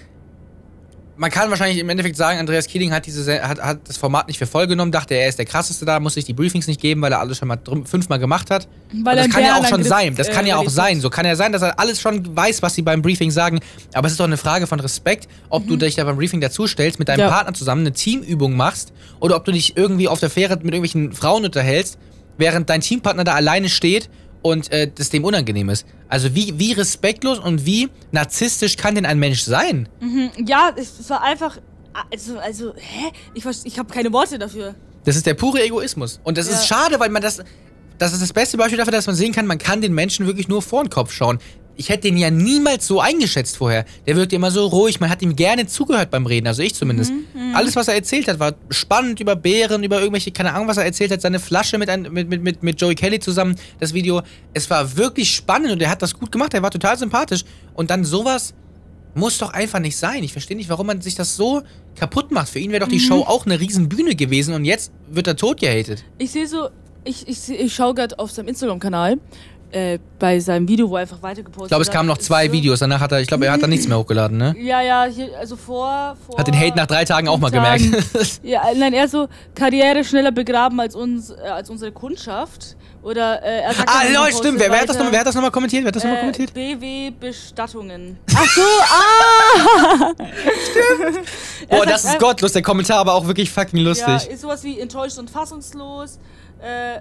man kann wahrscheinlich im Endeffekt sagen, Andreas Keeling hat, diese, Se- hat, hat das Format nicht für voll genommen, dachte, er ist der krasseste da, muss sich die Briefings nicht geben, weil er alles schon mal drum, fünfmal gemacht hat. Weil das kann ja auch schon Bärenangriff, sein. Das kann äh, ja auch sein. So kann ja sein, dass er alles schon weiß, was sie beim Briefing sagen. Aber es ist doch eine Frage von Respekt, ob du dich da beim Briefing dazustellst, mit deinem Mhm. Ja. Partner zusammen eine Teamübung machst oder ob du dich irgendwie auf der Fähre mit irgendwelchen Frauen unterhältst, während dein Teampartner da alleine steht und äh, das dem unangenehm ist. Also wie, wie respektlos und wie narzisstisch kann denn ein Mensch sein? Mhm. Ja, es, war einfach. Also, also, hä? Ich, ich habe keine Worte dafür. Das ist der pure Egoismus. Und das ist Ja. schade, weil man das. Das ist das beste Beispiel dafür, dass man sehen kann, man kann den Menschen wirklich nur vor den Kopf schauen. Ich hätte den ja niemals so eingeschätzt vorher. Der wirkt immer so ruhig, man hat ihm gerne zugehört beim Reden, also ich zumindest. Mhm, Alles, was er erzählt hat, war spannend über Bären, über irgendwelche, keine Ahnung, was er erzählt hat, seine Flasche mit, ein, mit, mit, mit, mit Joey Kelly zusammen, das Video. Es war wirklich spannend und er hat das gut gemacht, er war total sympathisch. Und dann sowas muss doch einfach nicht sein. Ich verstehe nicht, warum man sich das so kaputt macht. Für ihn wäre doch Mhm. die Show auch eine riesen Bühne gewesen und jetzt wird er tot gehatet. Ich sehe so, ich, ich, ich schaue gerade auf seinem Instagram-Kanal, äh, bei seinem Video, wo er einfach weitergepostet Ich glaube, es kamen noch zwei Videos. Danach hat er, ich glaube, er hat dann nichts mehr hochgeladen, ne? Ja, ja, hier, also vor. vor Hat den Hate nach drei Tagen auch mal Tagen. gemerkt. Ja, nein, er so Karriere schneller begraben als uns, äh, als unsere Kundschaft. Oder äh, er sagt ah, dem stimmt. Wer, wer, hat das noch, wer hat das nochmal kommentiert? Wer hat das nochmal äh, kommentiert? BW Bestattungen. Ach so, ah! Er Boah, das ist gottlos. Der Kommentar aber auch wirklich fucking Ja, lustig. ist sowas wie enttäuscht und fassungslos. Äh,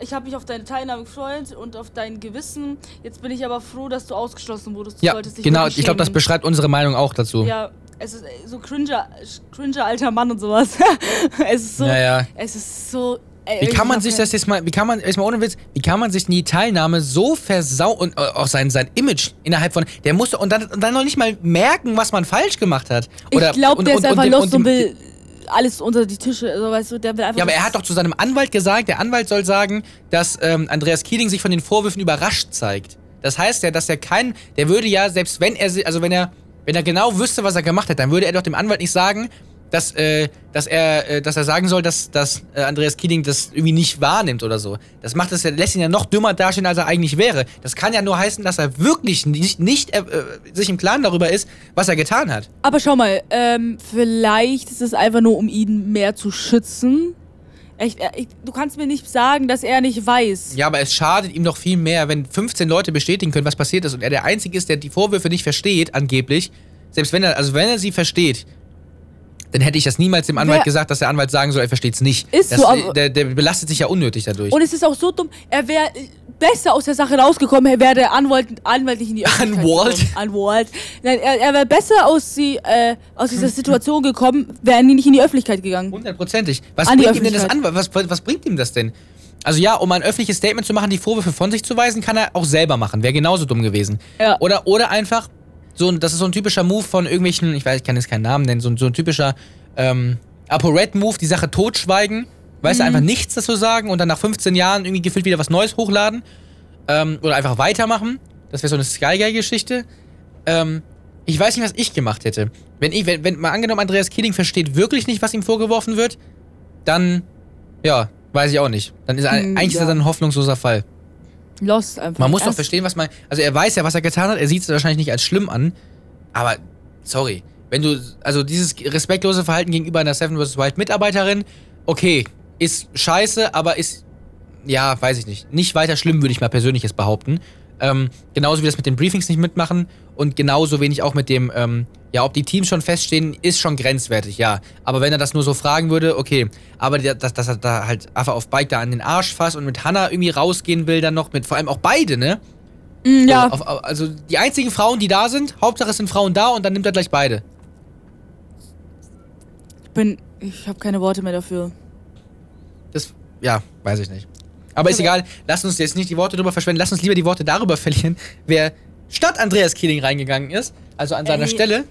ich habe mich auf deine Teilnahme gefreut und auf dein Gewissen. Jetzt bin ich aber froh, dass du ausgeschlossen wurdest. Du Ja, solltest dich genau. Ich glaube, das beschreibt unsere Meinung auch dazu. Ja, es ist äh, so cringer, cringer alter Mann und sowas. es ist so. Ja, ja. Es ist so. Ey, Wie ich kann man sich das jetzt mal, wie kann man, erstmal ohne Witz, wie kann man sich die Teilnahme so versau und äh, auch sein, sein Image innerhalb von, der musste und dann, und dann noch nicht mal merken, was man falsch gemacht hat. Oder, Ich glaube, und- der und- ist einfach dem- lost und, dem- will alles unter die Tische. Also, weißt du, der will einfach. Ja, aber er hat doch zu seinem Anwalt gesagt, der Anwalt soll sagen, dass ähm, Andreas Keeling sich von den Vorwürfen überrascht zeigt. Das heißt ja, dass er kein, der würde ja, selbst wenn er, also wenn er, wenn er genau wüsste, was er gemacht hat, dann würde er doch dem Anwalt nicht sagen, dass, äh, dass er, äh, dass er sagen soll, dass, dass äh, Andreas Keeling das irgendwie nicht wahrnimmt oder so. Das macht es, ja- lässt ihn ja noch dümmer dastehen, als er eigentlich wäre. Das kann ja nur heißen, dass er wirklich nicht, nicht äh, äh, sich im Klaren darüber ist, was er getan hat. Aber schau mal, ähm, vielleicht ist es einfach nur, um ihn mehr zu schützen. Echt, er, ich, du kannst mir nicht sagen, dass er nicht weiß. Ja, aber es schadet ihm doch viel mehr, wenn 15 Leute bestätigen können, was passiert ist und er der Einzige ist, der die Vorwürfe nicht versteht, angeblich. Selbst wenn er, also wenn er sie versteht, dann hätte ich das niemals dem Anwalt Wer- gesagt, dass der Anwalt sagen soll, er versteht es nicht. Ist das, so, aber- der, der belastet sich ja unnötig dadurch. Und es ist auch so dumm, er wäre besser aus der Sache rausgekommen, wäre der Anwalt, Anwalt nicht in die Öffentlichkeit Anwalt? Anwalt. Nein, er, er wäre besser aus, die, äh, aus dieser Situation gekommen, wären die nicht in die Öffentlichkeit gegangen. Hundertprozentig. Was An bringt ihm denn das an? Was, was bringt ihm das denn? Also ja, um ein öffentliches Statement zu machen, die Vorwürfe von sich zu weisen, kann er auch selber machen. Wäre genauso dumm gewesen. Ja. Oder, oder einfach, so, ein- das ist so ein typischer Move von irgendwelchen, ich weiß, ich kann jetzt keinen Namen nennen, so, ein- so ein typischer ähm, ApoRed-Move, die Sache totschweigen, weißt du, einfach nichts dazu sagen und dann nach 15 Jahren irgendwie gefühlt wieder was Neues hochladen. Ähm, oder einfach weitermachen. Das wäre so eine Sky Guy-Geschichte. Ähm, ich weiß nicht, was ich gemacht hätte. Wenn ich, wenn, wenn mal angenommen, Andreas Keeling versteht wirklich nicht, was ihm vorgeworfen wird, dann, ja, weiß ich auch nicht. Dann ist er, Hm, eigentlich ist ja. er dann ein hoffnungsloser Fall. Lost einfach. Man muss doch Erst- verstehen, was man. Also er weiß ja, was er getan hat. Er sieht es wahrscheinlich nicht als schlimm an. Aber sorry, wenn du also dieses respektlose Verhalten gegenüber einer Seven vs Wild Mitarbeiterin, okay, ist scheiße, aber ist ja, weiß ich nicht, nicht weiter schlimm, würde ich mal persönliches behaupten. Ähm, genauso wie das mit den Briefings nicht mitmachen und genauso wenig auch mit dem, ähm, ja, ob die Teams schon feststehen, ist schon grenzwertig, ja. Aber wenn er das nur so fragen würde, okay. Aber dass, dass er da halt einfach auf Bike da an den Arsch fasst und mit Hannah irgendwie rausgehen will, dann noch mit, vor allem auch beide, ne? Mm, ja, So, auf, also die einzigen Frauen, die da sind, Hauptsache es sind Frauen da und dann nimmt er gleich beide. ich bin. Ich habe keine Worte mehr dafür. Das, ja, weiß ich nicht. Aber ist Okay. egal, lass uns jetzt nicht die Worte drüber verschwenden, lass uns lieber die Worte darüber verlieren, wer statt Andreas Keeling reingegangen ist, also an seiner Ey. Stelle.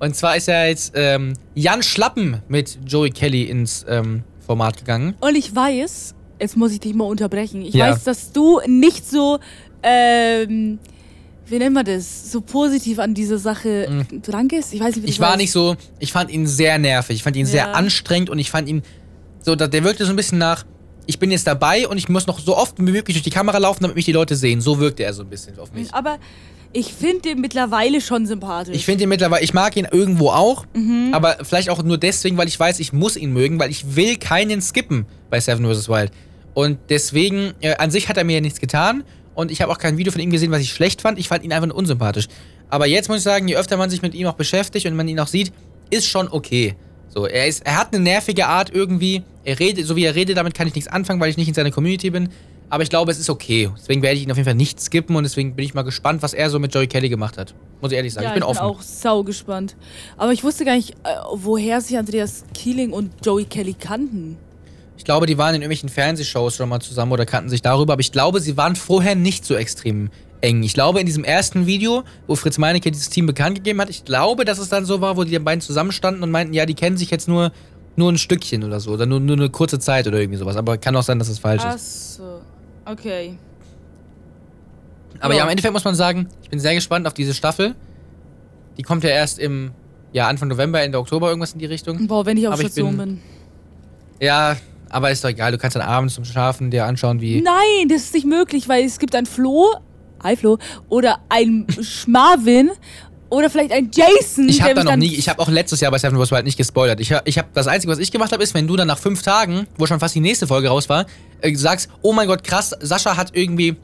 Und zwar ist ja jetzt ähm, Jan Schlappen mit Joey Kelly ins ähm, Format gegangen. Und ich weiß, jetzt muss ich dich mal unterbrechen. Ich Ja. weiß, dass du nicht so, ähm, wie nennt man das, so positiv an diese Sache dran gehst. Ich weiß nicht, wie Mhm. Ich das war heißt. nicht so, ich fand ihn sehr nervig, ich fand ihn sehr Ja. anstrengend und ich fand ihn so, da- der wirkte so ein bisschen nach, ich bin jetzt dabei und ich muss noch so oft wie möglich durch die Kamera laufen, damit mich die Leute sehen. So wirkte er so ein bisschen auf mich. Aber ich finde den mittlerweile schon sympathisch. Ich finde ihn mittlerweile, ich mag ihn irgendwo auch, Mhm. aber vielleicht auch nur deswegen, weil ich weiß, ich muss ihn mögen, weil ich will keinen skippen bei Seven vs. Wild. Und deswegen, äh, an sich hat er mir ja nichts getan und ich habe auch kein Video von ihm gesehen, was ich schlecht fand. Ich fand ihn einfach nur unsympathisch. Aber jetzt muss ich sagen, je öfter man sich mit ihm auch beschäftigt und man ihn auch sieht, ist schon okay. So, er, ist, er hat eine nervige Art irgendwie. Er redet, so wie er redet, damit kann ich nichts anfangen, weil ich nicht in seiner Community bin. Aber ich glaube, es ist okay. Deswegen werde ich ihn auf jeden Fall nicht skippen und deswegen bin ich mal gespannt, was er so mit Joey Kelly gemacht hat. Muss ich ehrlich sagen. ja, ich bin offen. auch sau gespannt. Aber ich wusste gar nicht, äh, woher sich Andreas Keeling und Joey Kelly kannten. Ich glaube, die waren in irgendwelchen Fernsehshows schon mal zusammen oder kannten sich darüber, aber ich glaube, sie waren vorher nicht so extrem eng. Ich glaube, in diesem ersten Video, wo Fritz Meinecke dieses Team bekannt gegeben hat, ich glaube, dass es dann so war, wo die beiden zusammenstanden und meinten, ja, die kennen sich jetzt nur, nur ein Stückchen oder so, oder nur, nur eine kurze Zeit oder irgendwie sowas. Aber kann auch sein, dass es falsch Ach ist. so. Okay. Aber ja, ja. im Endeffekt muss man sagen, ich bin sehr gespannt auf diese Staffel. Die kommt ja erst im ja, Anfang November, Ende Oktober, irgendwas in die Richtung. Boah, wenn ich auf Aber ich Station bin- bin. Ja, aber ist doch egal, du kannst dann abends zum Schlafen dir anschauen, wie. Nein, das ist nicht möglich, weil es gibt ein Flo, hi Flo, oder ein Schmarvin oder vielleicht ein Jason. Ich habe da noch nie, ich habe auch letztes Jahr bei Seven vs. Wild nicht gespoilert. Ich, ich habe das Einzige, was ich gemacht habe, ist, wenn du dann nach fünf Tagen, wo schon fast die nächste Folge raus war, äh, sagst, oh mein Gott, krass, Sascha hat irgendwie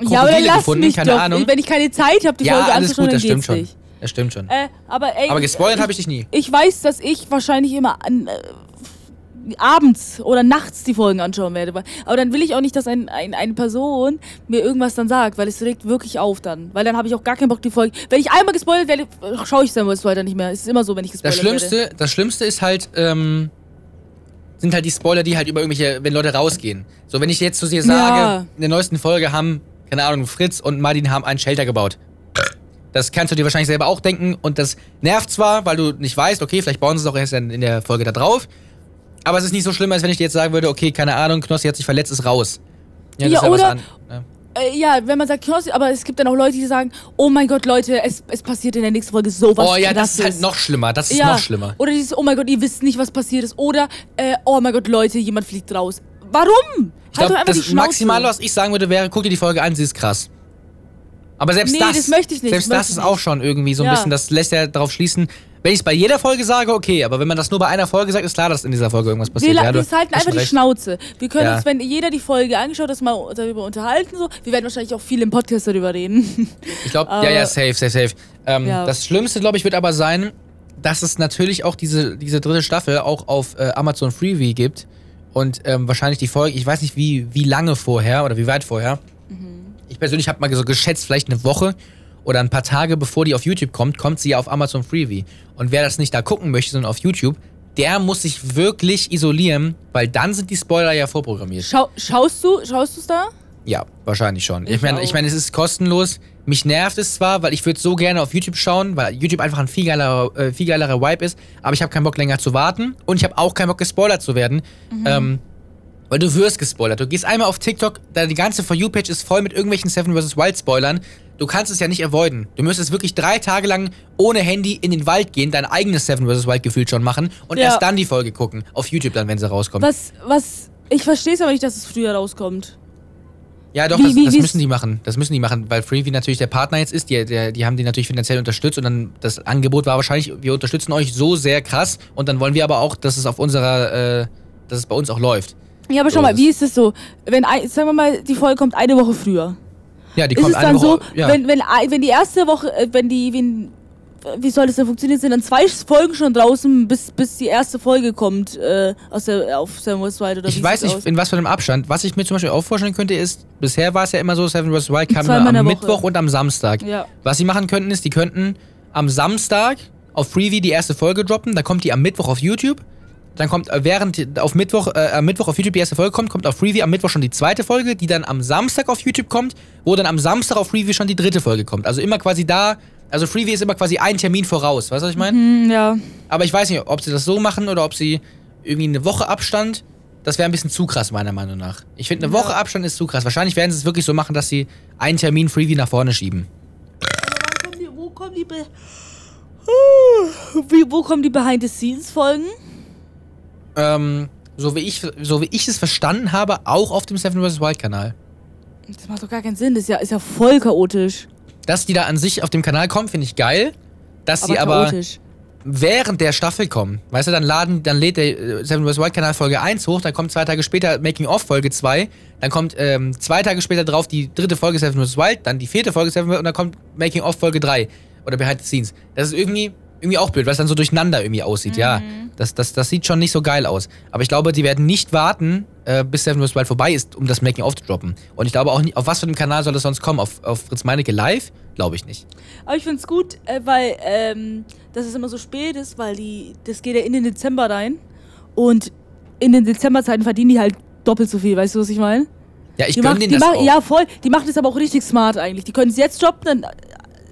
Ja, aber Krokodile lass gefunden, mich keine doch. Ahnung. Wenn ich keine Zeit habe, die Ja, Folge alles gut, dann das stimmt schon. nicht. Das stimmt schon. Äh, aber ey, Aber gespoilert habe ich dich nie. Ich weiß, dass ich wahrscheinlich immer an, äh, abends oder nachts die Folgen anschauen werde. Aber dann will ich auch nicht, dass ein, ein, eine Person mir irgendwas dann sagt, weil es regt wirklich auf dann. Weil dann habe ich auch gar keinen Bock, die Folge. Wenn ich einmal gespoilert werde, schaue ich dann weiter nicht mehr. Es ist immer so, wenn ich gespoilert Das werde. Schlimmste, das Schlimmste ist halt, ähm, sind halt die Spoiler, die halt über irgendwelche, wenn Leute rausgehen. So, wenn ich jetzt zu dir sage, Ja. in der neuesten Folge haben, keine Ahnung, Fritz und Martin haben einen Shelter gebaut. Das kannst du dir wahrscheinlich selber auch denken und das nervt zwar, weil du nicht weißt, okay, vielleicht bauen sie es auch erst in der Folge da drauf. Aber es ist nicht so schlimm, als wenn ich dir jetzt sagen würde, okay, keine Ahnung, Knossi hat sich verletzt, ist raus. Ja, was oder- an- ja. Äh, ja, wenn man sagt Knossi, aber es gibt dann auch Leute, die sagen, oh mein Gott, Leute, es, es passiert in der nächsten Folge sowas Oh ja, das ist halt noch schlimmer. Das ist ja. noch schlimmer. Oder dieses, oh mein Gott, ihr wisst nicht, was passiert ist. Oder, äh, oh mein Gott, Leute, jemand fliegt raus. Warum? Ich glaube, doch einfach die das Schnauze. Maximale, was ich sagen würde, wäre, guck dir die Folge an, sie ist krass. Aber selbst Nee, das, das möchte ich nicht, Selbst das ist auch schon irgendwie so ein Ja. bisschen, das lässt ja darauf schließen, wenn ich es bei jeder Folge sage, okay, aber wenn man das nur bei einer Folge sagt, ist klar, dass in dieser Folge irgendwas Wir, passiert. la- ja, wir halten einfach schon die recht. Schnauze. Wir können Ja. uns, wenn jeder die Folge angeschaut hat, mal darüber unterhalten. So. Wir werden wahrscheinlich auch viel im Podcast darüber reden. Ich glaube, ja, ja, safe, safe, safe. Ähm, Ja. Das Schlimmste, glaube ich, wird aber sein, dass es natürlich auch diese, diese dritte Staffel auch auf äh, Amazon Freeview gibt. Und ähm, wahrscheinlich die Folge, ich weiß nicht, wie, wie lange vorher oder wie weit vorher. Ich persönlich habe mal so geschätzt, vielleicht eine Woche oder ein paar Tage bevor die auf YouTube kommt, kommt sie ja auf Amazon Freeview. Und wer das nicht da gucken möchte, sondern auf YouTube, der muss sich wirklich isolieren, weil dann sind die Spoiler ja vorprogrammiert. Schau, schaust du schaust du's da? Ja, wahrscheinlich schon. Ich, Ich meine, ich meine, es ist kostenlos. Mich nervt es zwar, weil ich würde so gerne auf YouTube schauen, weil YouTube einfach ein viel geilerer, äh, viel geilerer Vibe ist, aber ich habe keinen Bock länger zu warten und ich habe auch keinen Bock gespoilert zu werden. Ähm, weil du wirst gespoilert. Du gehst einmal auf TikTok, die ganze For You-Page ist voll mit irgendwelchen Seven vs. Wild Spoilern. Du kannst es ja nicht avoiden. Du müsstest wirklich drei Tage lang ohne Handy in den Wald gehen, dein eigenes Seven vs. Wild gefühlt schon machen und Ja. erst dann die Folge gucken. Auf YouTube dann, wenn sie rauskommt. Was, was, ich verstehe es aber nicht, dass es früher rauskommt. Ja, doch, Wie- das, wie- das müssen die machen. Das müssen die machen, weil Freeview natürlich der Partner jetzt ist. Die, der, die haben die natürlich finanziell unterstützt und dann das Angebot war wahrscheinlich, wir unterstützen euch so sehr krass und dann wollen wir aber auch, dass es auf unserer, äh, dass es bei uns auch läuft. Ja, aber So schau mal, wie ist es so? Wenn, ein- sagen wir mal, die Folge kommt eine Woche früher. Ja, die Ist kommt es eine dann Woche. so, ja. wenn, wenn, ein- wenn die erste Woche, äh, wenn die, wenn, wie soll das denn funktionieren? Sind dann zwei Folgen schon draußen, bis, bis die erste Folge kommt äh, aus der, auf Sam West Wild oder wie ich sieht weiß das nicht, aus? in was für einem Abstand. Was ich mir zum Beispiel auch vorstellen könnte, ist, bisher war es ja immer so, Seven vs. Wild kam Zweimal immer am in der Woche. Mittwoch und am Samstag. Ja. Was sie machen könnten, ist, die könnten am Samstag auf Freeview die erste Folge droppen, dann kommt die am Mittwoch auf YouTube. Dann kommt, äh, während auf Mittwoch, äh, am Mittwoch auf YouTube die erste Folge kommt, kommt auf Freeview am Mittwoch schon die zweite Folge, die dann am Samstag auf YouTube kommt, wo dann am Samstag auf Freeview schon die dritte Folge kommt. Also immer quasi da, also Freeview ist immer quasi ein Termin voraus, weißt du, was ich meine? Hm, ja. Aber ich weiß nicht, ob sie das so machen oder ob sie irgendwie eine Woche Abstand. Das wäre ein bisschen zu krass, meiner Meinung nach. Ich finde, eine Ja. Woche Abstand ist zu krass. Wahrscheinlich werden sie es wirklich so machen, dass sie einen Termin Freeview nach vorne schieben. Wo kommen die, Be wie, wo kommen die Behind-the-Scenes-Folgen? Ähm, so wie, ich, so wie ich es verstanden habe, auch auf dem Seven vs. Wild Kanal. Das macht doch gar keinen Sinn, das ist ja, ist ja voll chaotisch. Dass die da an sich auf dem Kanal kommen, finde ich geil. Dass Aber sie aber chaotisch. während der Staffel kommen. Weißt du, dann laden, dann lädt der äh, Seven vs. Wild Kanal Folge 1 hoch, dann kommt zwei Tage später Making of Folge 2, dann kommt ähm, zwei Tage später drauf die dritte Folge Seven vs. Wild, dann die vierte Folge Seven und dann kommt Making of Folge 3 oder Behind the Scenes. Das ist irgendwie, irgendwie auch blöd, weil es dann so durcheinander irgendwie aussieht. Ja, Mhm. das, das, das sieht schon nicht so geil aus. Aber ich glaube, die werden nicht warten, äh, bis Seven vs. Wild vorbei ist, um das Making of zu droppen. Und ich glaube auch nicht, auf was für einem Kanal soll das sonst kommen? Auf, auf Fritz Meinecke live? Glaube ich nicht. Aber ich finde es gut, äh, weil ähm, dass es immer so spät ist, weil die, das geht ja in den Dezember rein. Und in den Dezemberzeiten verdienen die halt doppelt so viel, weißt du, was ich meine? Ja, ich gönne denen das macht- auch. Ja, voll. Die machen das aber auch richtig smart eigentlich. Die können es jetzt droppen, dann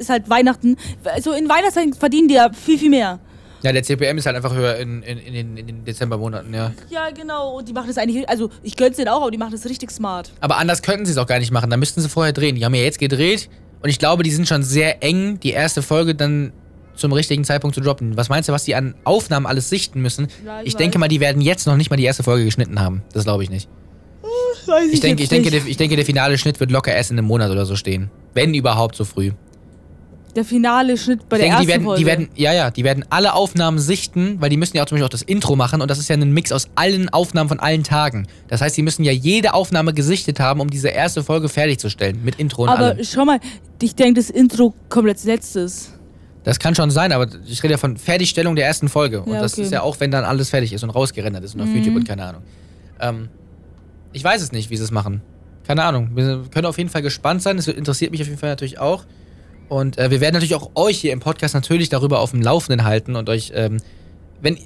ist halt Weihnachten. Also in Weihnachtszeit verdienen die ja viel, viel mehr. Ja, der CPM ist halt einfach höher in, in, in, den, in den Dezembermonaten, ja. Ja, genau. Und die machen das eigentlich, also ich gönn's denen auch, aber die machen das richtig smart. Aber anders könnten sie es auch gar nicht machen. Da müssten sie vorher drehen. Die haben ja jetzt gedreht und ich glaube, die sind schon sehr eng, die erste Folge dann zum richtigen Zeitpunkt zu droppen. Was meinst du, was die an Aufnahmen alles sichten müssen? Ja, ich ich denke mal, die werden jetzt noch nicht mal die erste Folge geschnitten haben. Das glaube ich nicht. Weiß Ich denke, ich, denke, der, ich denke, der finale Schnitt wird locker erst in einem Monat oder so stehen. Wenn überhaupt so früh. Der finale Schnitt bei Ich der denke, ersten die werden, Folge. die werden, ja, ja, die werden alle Aufnahmen sichten, weil die müssen ja auch zum Beispiel auch das Intro machen und das ist ja ein Mix aus allen Aufnahmen von allen Tagen. Das heißt, die müssen ja jede Aufnahme gesichtet haben, um diese erste Folge fertigzustellen. Mit Intro und aber allem. schau mal, ich denke, das Intro kommt als letztes. Das kann schon sein, aber ich rede ja von Fertigstellung der ersten Folge. Und Ja, das okay. ist ja auch, wenn dann alles fertig ist und rausgerendert ist und auf Mhm. YouTube und keine Ahnung. Ähm, ich weiß es nicht, wie sie es machen. Keine Ahnung. Wir können auf jeden Fall gespannt sein. Es interessiert mich auf jeden Fall natürlich auch. Und äh, wir werden natürlich auch euch hier im Podcast natürlich darüber auf dem Laufenden halten und euch, ähm, wenn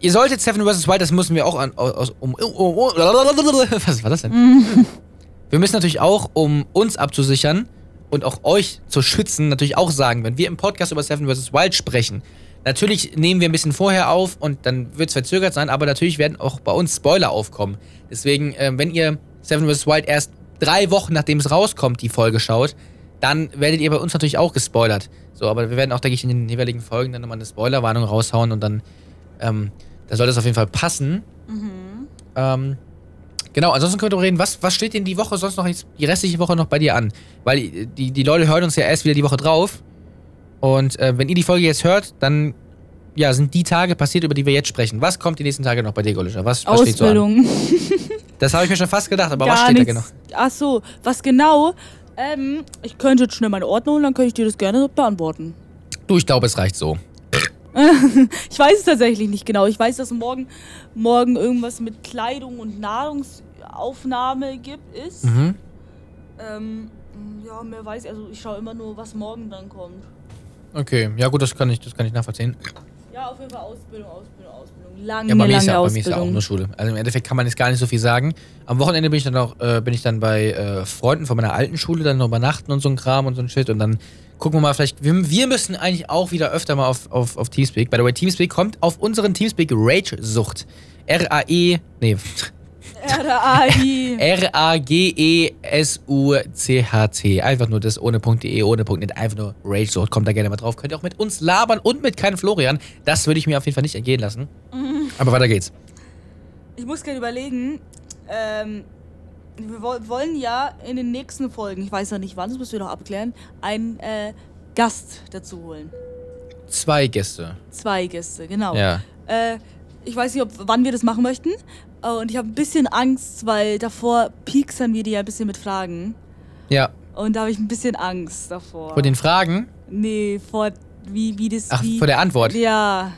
ihr solltet Seven vs. Wild, das müssen wir auch an, aus, um, um, um, was war das denn? Wir müssen natürlich auch, um uns abzusichern und auch euch zu schützen, natürlich auch sagen, wenn wir im Podcast über Seven vs. Wild sprechen, natürlich nehmen wir ein bisschen vorher auf und dann wird es verzögert sein, aber natürlich werden auch bei uns Spoiler aufkommen. Deswegen, ähm, wenn ihr Seven vs. Wild erst drei Wochen nachdem es rauskommt, die Folge schaut, dann werdet ihr bei uns natürlich auch gespoilert. So, aber wir werden auch, denke ich, in den jeweiligen Folgen dann nochmal eine Spoilerwarnung raushauen und dann, ähm, da soll das auf jeden Fall passen. Ähm, Genau, ansonsten können wir darüber reden, was, was steht denn die Woche sonst noch, die restliche Woche noch bei dir an? Weil die, die Leute hören uns ja erst wieder die Woche drauf. Und äh, wenn ihr die Folge jetzt hört, dann ja, sind die Tage passiert, über die wir jetzt sprechen. Was kommt die nächsten Tage noch bei dir, Golischer? Was, was steht so? Ausbildung. Das habe ich mir schon fast gedacht, aber Gar was steht nichts. da genau? Ach so, was genau? Ähm, ich könnte jetzt schnell meine Ordnung und dann könnte ich dir das gerne beantworten. Du, ich glaube, es reicht so. Ich weiß es tatsächlich nicht genau. Ich weiß, dass morgen, morgen irgendwas mit Kleidung und Nahrungsaufnahme gibt, ist. Mhm. Ähm, ja, mehr weiß ich. Also ich schaue immer nur, was morgen dann kommt. Okay, ja gut, das kann ich, das kann ich nachvollziehen. Ja, auf jeden Fall Ausbildung, Ausbildung, Ausbildung. Lange, Ja, bei mir, lange ist ja, bei mir ist ja auch nur Schule. Also im Endeffekt kann man jetzt gar nicht so viel sagen. Am Wochenende bin ich dann auch, äh, bin ich dann bei äh, Freunden von meiner alten Schule dann noch übernachten und so ein Kram und so ein Shit und dann gucken wir mal vielleicht, wir, wir müssen eigentlich auch wieder öfter mal auf, auf, auf Teamspeak. By the way, Teamspeak kommt auf unseren Teamspeak Rage-Sucht. R-A-E, nee, RAI. R-A-G-E-S-U-C-H-T. Einfach nur das ohne .de, ohne .net, einfach nur Rage-Sucht. Kommt da gerne mal drauf. Könnt ihr auch mit uns labern und mit keinem Florian. Das würde ich mir auf jeden Fall nicht entgehen lassen. Aber weiter geht's. Ich muss gerade überlegen, ähm, wir woll- wollen ja in den nächsten Folgen, ich weiß ja nicht wann, das müssen wir noch abklären, einen äh, Gast dazu holen. Zwei Gäste. Zwei Gäste, genau. Ja. Äh, ich weiß nicht, ob, wann wir das machen möchten. Äh, Und ich habe ein bisschen Angst, weil davor pieksen wir die ja ein bisschen mit Fragen. Ja. Und da habe ich ein bisschen Angst davor. Vor den Fragen? nee, vor wie, wie das. Ach, wie, vor der Antwort. Ja.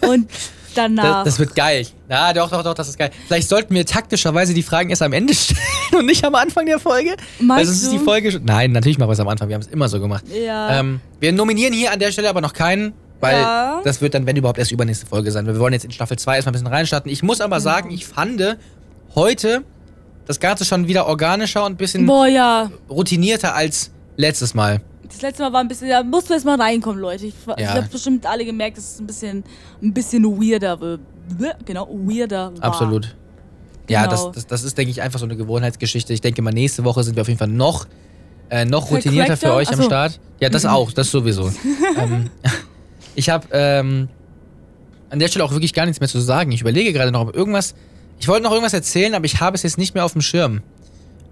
Und danach. Das, das wird geil. Ja, doch, doch, doch, das ist geil. Vielleicht sollten wir taktischerweise die Fragen erst am Ende stellen und nicht am Anfang der Folge. Meinst also es ist die du? Folge schon. Nein, natürlich machen wir es am Anfang. Wir haben es immer so gemacht. ja. Ähm, wir nominieren hier an der Stelle aber noch keinen, weil Ja. das wird dann, wenn überhaupt, erst übernächste Folge sein. Wir wollen jetzt in Staffel 2 erstmal ein bisschen reinstarten. Ich muss aber Genau. sagen, ich fand heute das Ganze schon wieder organischer und ein bisschen Boah, ja. routinierter als letztes Mal. Das letzte Mal war ein bisschen, da mussten wir erstmal reinkommen, Leute. Ich, ich Ja. habe bestimmt alle gemerkt, dass es ein bisschen, ein bisschen weirder. Genau, weirder war. Absolut. Ja, Genau. das, das, das ist, denke ich, einfach so eine Gewohnheitsgeschichte. Ich denke mal, nächste Woche sind wir auf jeden Fall noch, äh, noch routinierter für euch am Ach so. Start. Ja, das auch, das sowieso. ähm, ich habe ähm, an der Stelle auch wirklich gar nichts mehr zu sagen. Ich überlege gerade noch, ob irgendwas. Ich wollte noch irgendwas erzählen, aber ich habe es jetzt nicht mehr auf dem Schirm.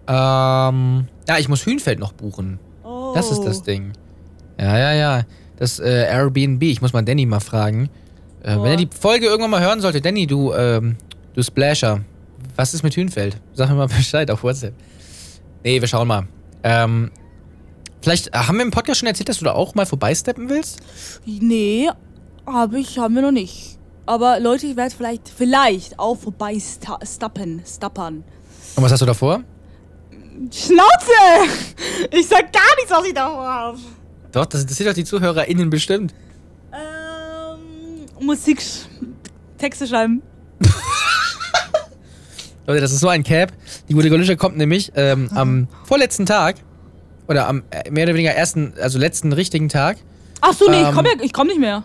Ähm, ja, ich muss Hühnfeld noch buchen. Oh. Das ist das Ding. Ja, ja, ja. Das äh, Airbnb. Ich muss mal Danny mal fragen. Äh, wenn er die Folge irgendwann mal hören sollte, Danny, du, ähm, du Splasher. Was ist mit Hühnfeld? Sag mir mal Bescheid auf WhatsApp. Nee, wir schauen mal. Ähm, vielleicht äh, haben wir im Podcast schon erzählt, dass du da auch mal vorbeisteppen willst? Nee, habe ich, haben wir noch nicht. Aber Leute, ich werde vielleicht, vielleicht auch vorbei sta- stappen, stappern. Und was hast du davor? Schnauze! Ich sag gar nichts, was ich davor habe. Doch, das interessiert doch die ZuhörerInnen bestimmt. Ähm, Musik, Texte schreiben. Leute, das ist so ein Cap. Die gute Golische kommt nämlich ähm, am vorletzten Tag oder am äh, mehr oder weniger ersten, also letzten richtigen Tag. Ach so, nee, ich Ähm, komme ja, ich komm nicht mehr.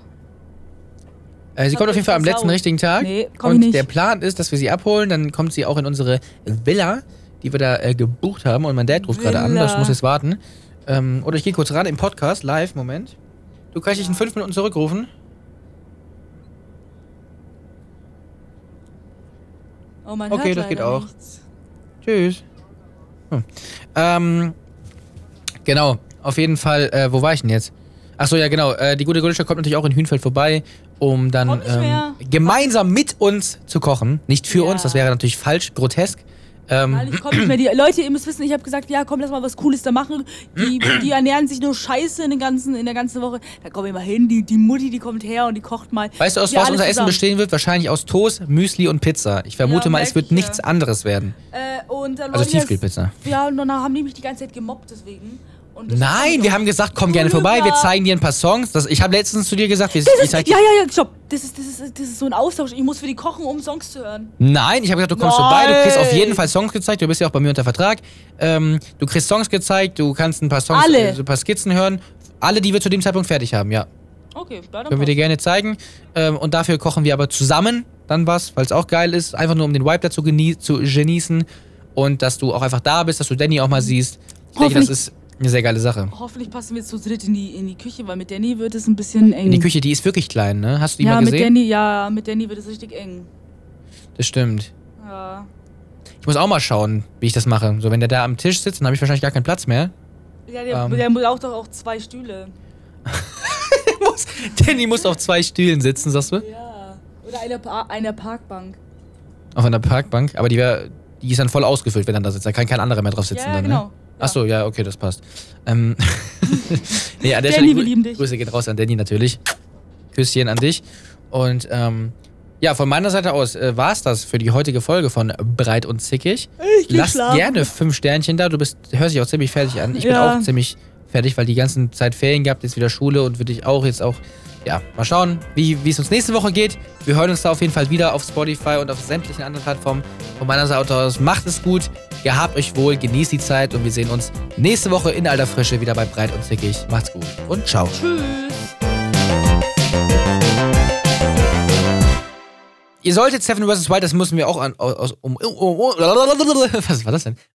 Äh, sie kommt auf jeden Fall am letzten Sau. richtigen Tag. Nee, komm und ich nicht. der Plan ist, dass wir sie abholen. Dann kommt sie auch in unsere Villa, die wir da äh, gebucht haben. Und mein Dad ruft gerade an, das muss jetzt warten. Ähm, oder ich gehe kurz ran im Podcast, live, Moment. Du kannst dich in fünf Minuten zurückrufen. Oh, man Okay, das geht auch. Nichts. Tschüss. Hm. Ähm, genau, auf jeden Fall, äh, wo war ich denn jetzt? Achso, ja, genau. Äh, die gute Golische kommt natürlich auch in Hühnfeld vorbei, um dann ähm, gemeinsam mit uns zu kochen. Nicht für Ja. uns, das wäre natürlich falsch, grotesk. Ähm, Nein, ich komm nicht mehr. Die Leute, ihr müsst wissen, ich habe gesagt, ja, komm, lass mal was Cooles da machen. Die, die ernähren sich nur Scheiße in, den ganzen, in der ganzen Woche. Da kommen wir mal hin. Die, die Mutti, die kommt her und die kocht mal. Weißt du, aus was unser Essen zusammen. bestehen wird? Wahrscheinlich aus Toast, Müsli und Pizza. Ich vermute Ja, mal, es wird ja. nichts anderes werden. Äh, Also Tiefkühlpizza. Ja, und dann haben die mich die ganze Zeit gemobbt deswegen. Nein, wir haben gesagt, komm gerne vorbei, wir zeigen dir ein paar Songs. Das, ich habe letztens zu dir gesagt, wir, ich zeig ja, ja, ja, stopp. Das ist, das, ist, das ist so ein Austausch. Ich muss für die kochen, um Songs zu hören. Nein, ich habe gesagt, du kommst vorbei, du kriegst auf Nein. jeden Fall Songs gezeigt, du bist ja auch bei mir unter Vertrag. Ähm, du kriegst Songs gezeigt, du kannst ein paar Songs, Alle. äh, ein paar Skizzen hören. Alle, die wir zu dem Zeitpunkt fertig haben, ja. Okay, da dann Können wir dir gerne zeigen. Ähm, und dafür kochen wir aber zusammen dann was, weil es auch geil ist. Einfach nur um den Vibe dazu genie zu genießen. Und dass du auch einfach da bist, dass du Danny auch mal siehst. Ich denke, das ist eine sehr geile Sache. Hoffentlich passen wir zu dritt in die, in die Küche, weil mit Danny wird es ein bisschen eng. Die Küche, die ist wirklich klein, ne? Hast du die ja, mal mit gesehen? Danny, ja, mit Danny wird es richtig eng. Das stimmt. Ja. Ich muss auch mal schauen, wie ich das mache. So, wenn der da am Tisch sitzt, dann habe ich wahrscheinlich gar keinen Platz mehr. Ja, der, Ähm. der braucht doch auch zwei Stühle. muss, Danny muss auf zwei Stühlen sitzen, sagst du? Ja. Oder eine, pa eine Parkbank. Auf einer Parkbank. Aber die, wär, die ist dann voll ausgefüllt, wenn er da sitzt. Da kann kein anderer mehr drauf sitzen. Ja, dann, genau. Ne? Achso, ja, okay, das passt. Ähm, nee, an der Danny, Stelle, wir lieben dich. Grüße gehen raus an Danny natürlich. Küsschen an dich. Und ähm, ja, von meiner Seite aus äh, war es das für die heutige Folge von Breit und Zickig. Ich geh Lass schlafen. gerne fünf Sternchen da. Du bist, hörst dich auch ziemlich fertig an. Ich Ja. bin auch ziemlich fertig, weil die ganzen Zeit Ferien gehabt, jetzt wieder Schule und für dich auch jetzt auch. Ja, mal schauen, wie wie es uns nächste Woche geht. Wir hören uns da auf jeden Fall wieder auf Spotify und auf sämtlichen anderen Plattformen. Von meiner Seite aus, macht es gut, gehabt euch wohl, genießt die Zeit und wir sehen uns nächste Woche in alter Frische wieder bei Breit und Zickig. Macht's gut und ciao. Tschüss. Ihr solltet Seven vs. Wild, das müssen wir auch an, aus, um, um, um, was war das denn?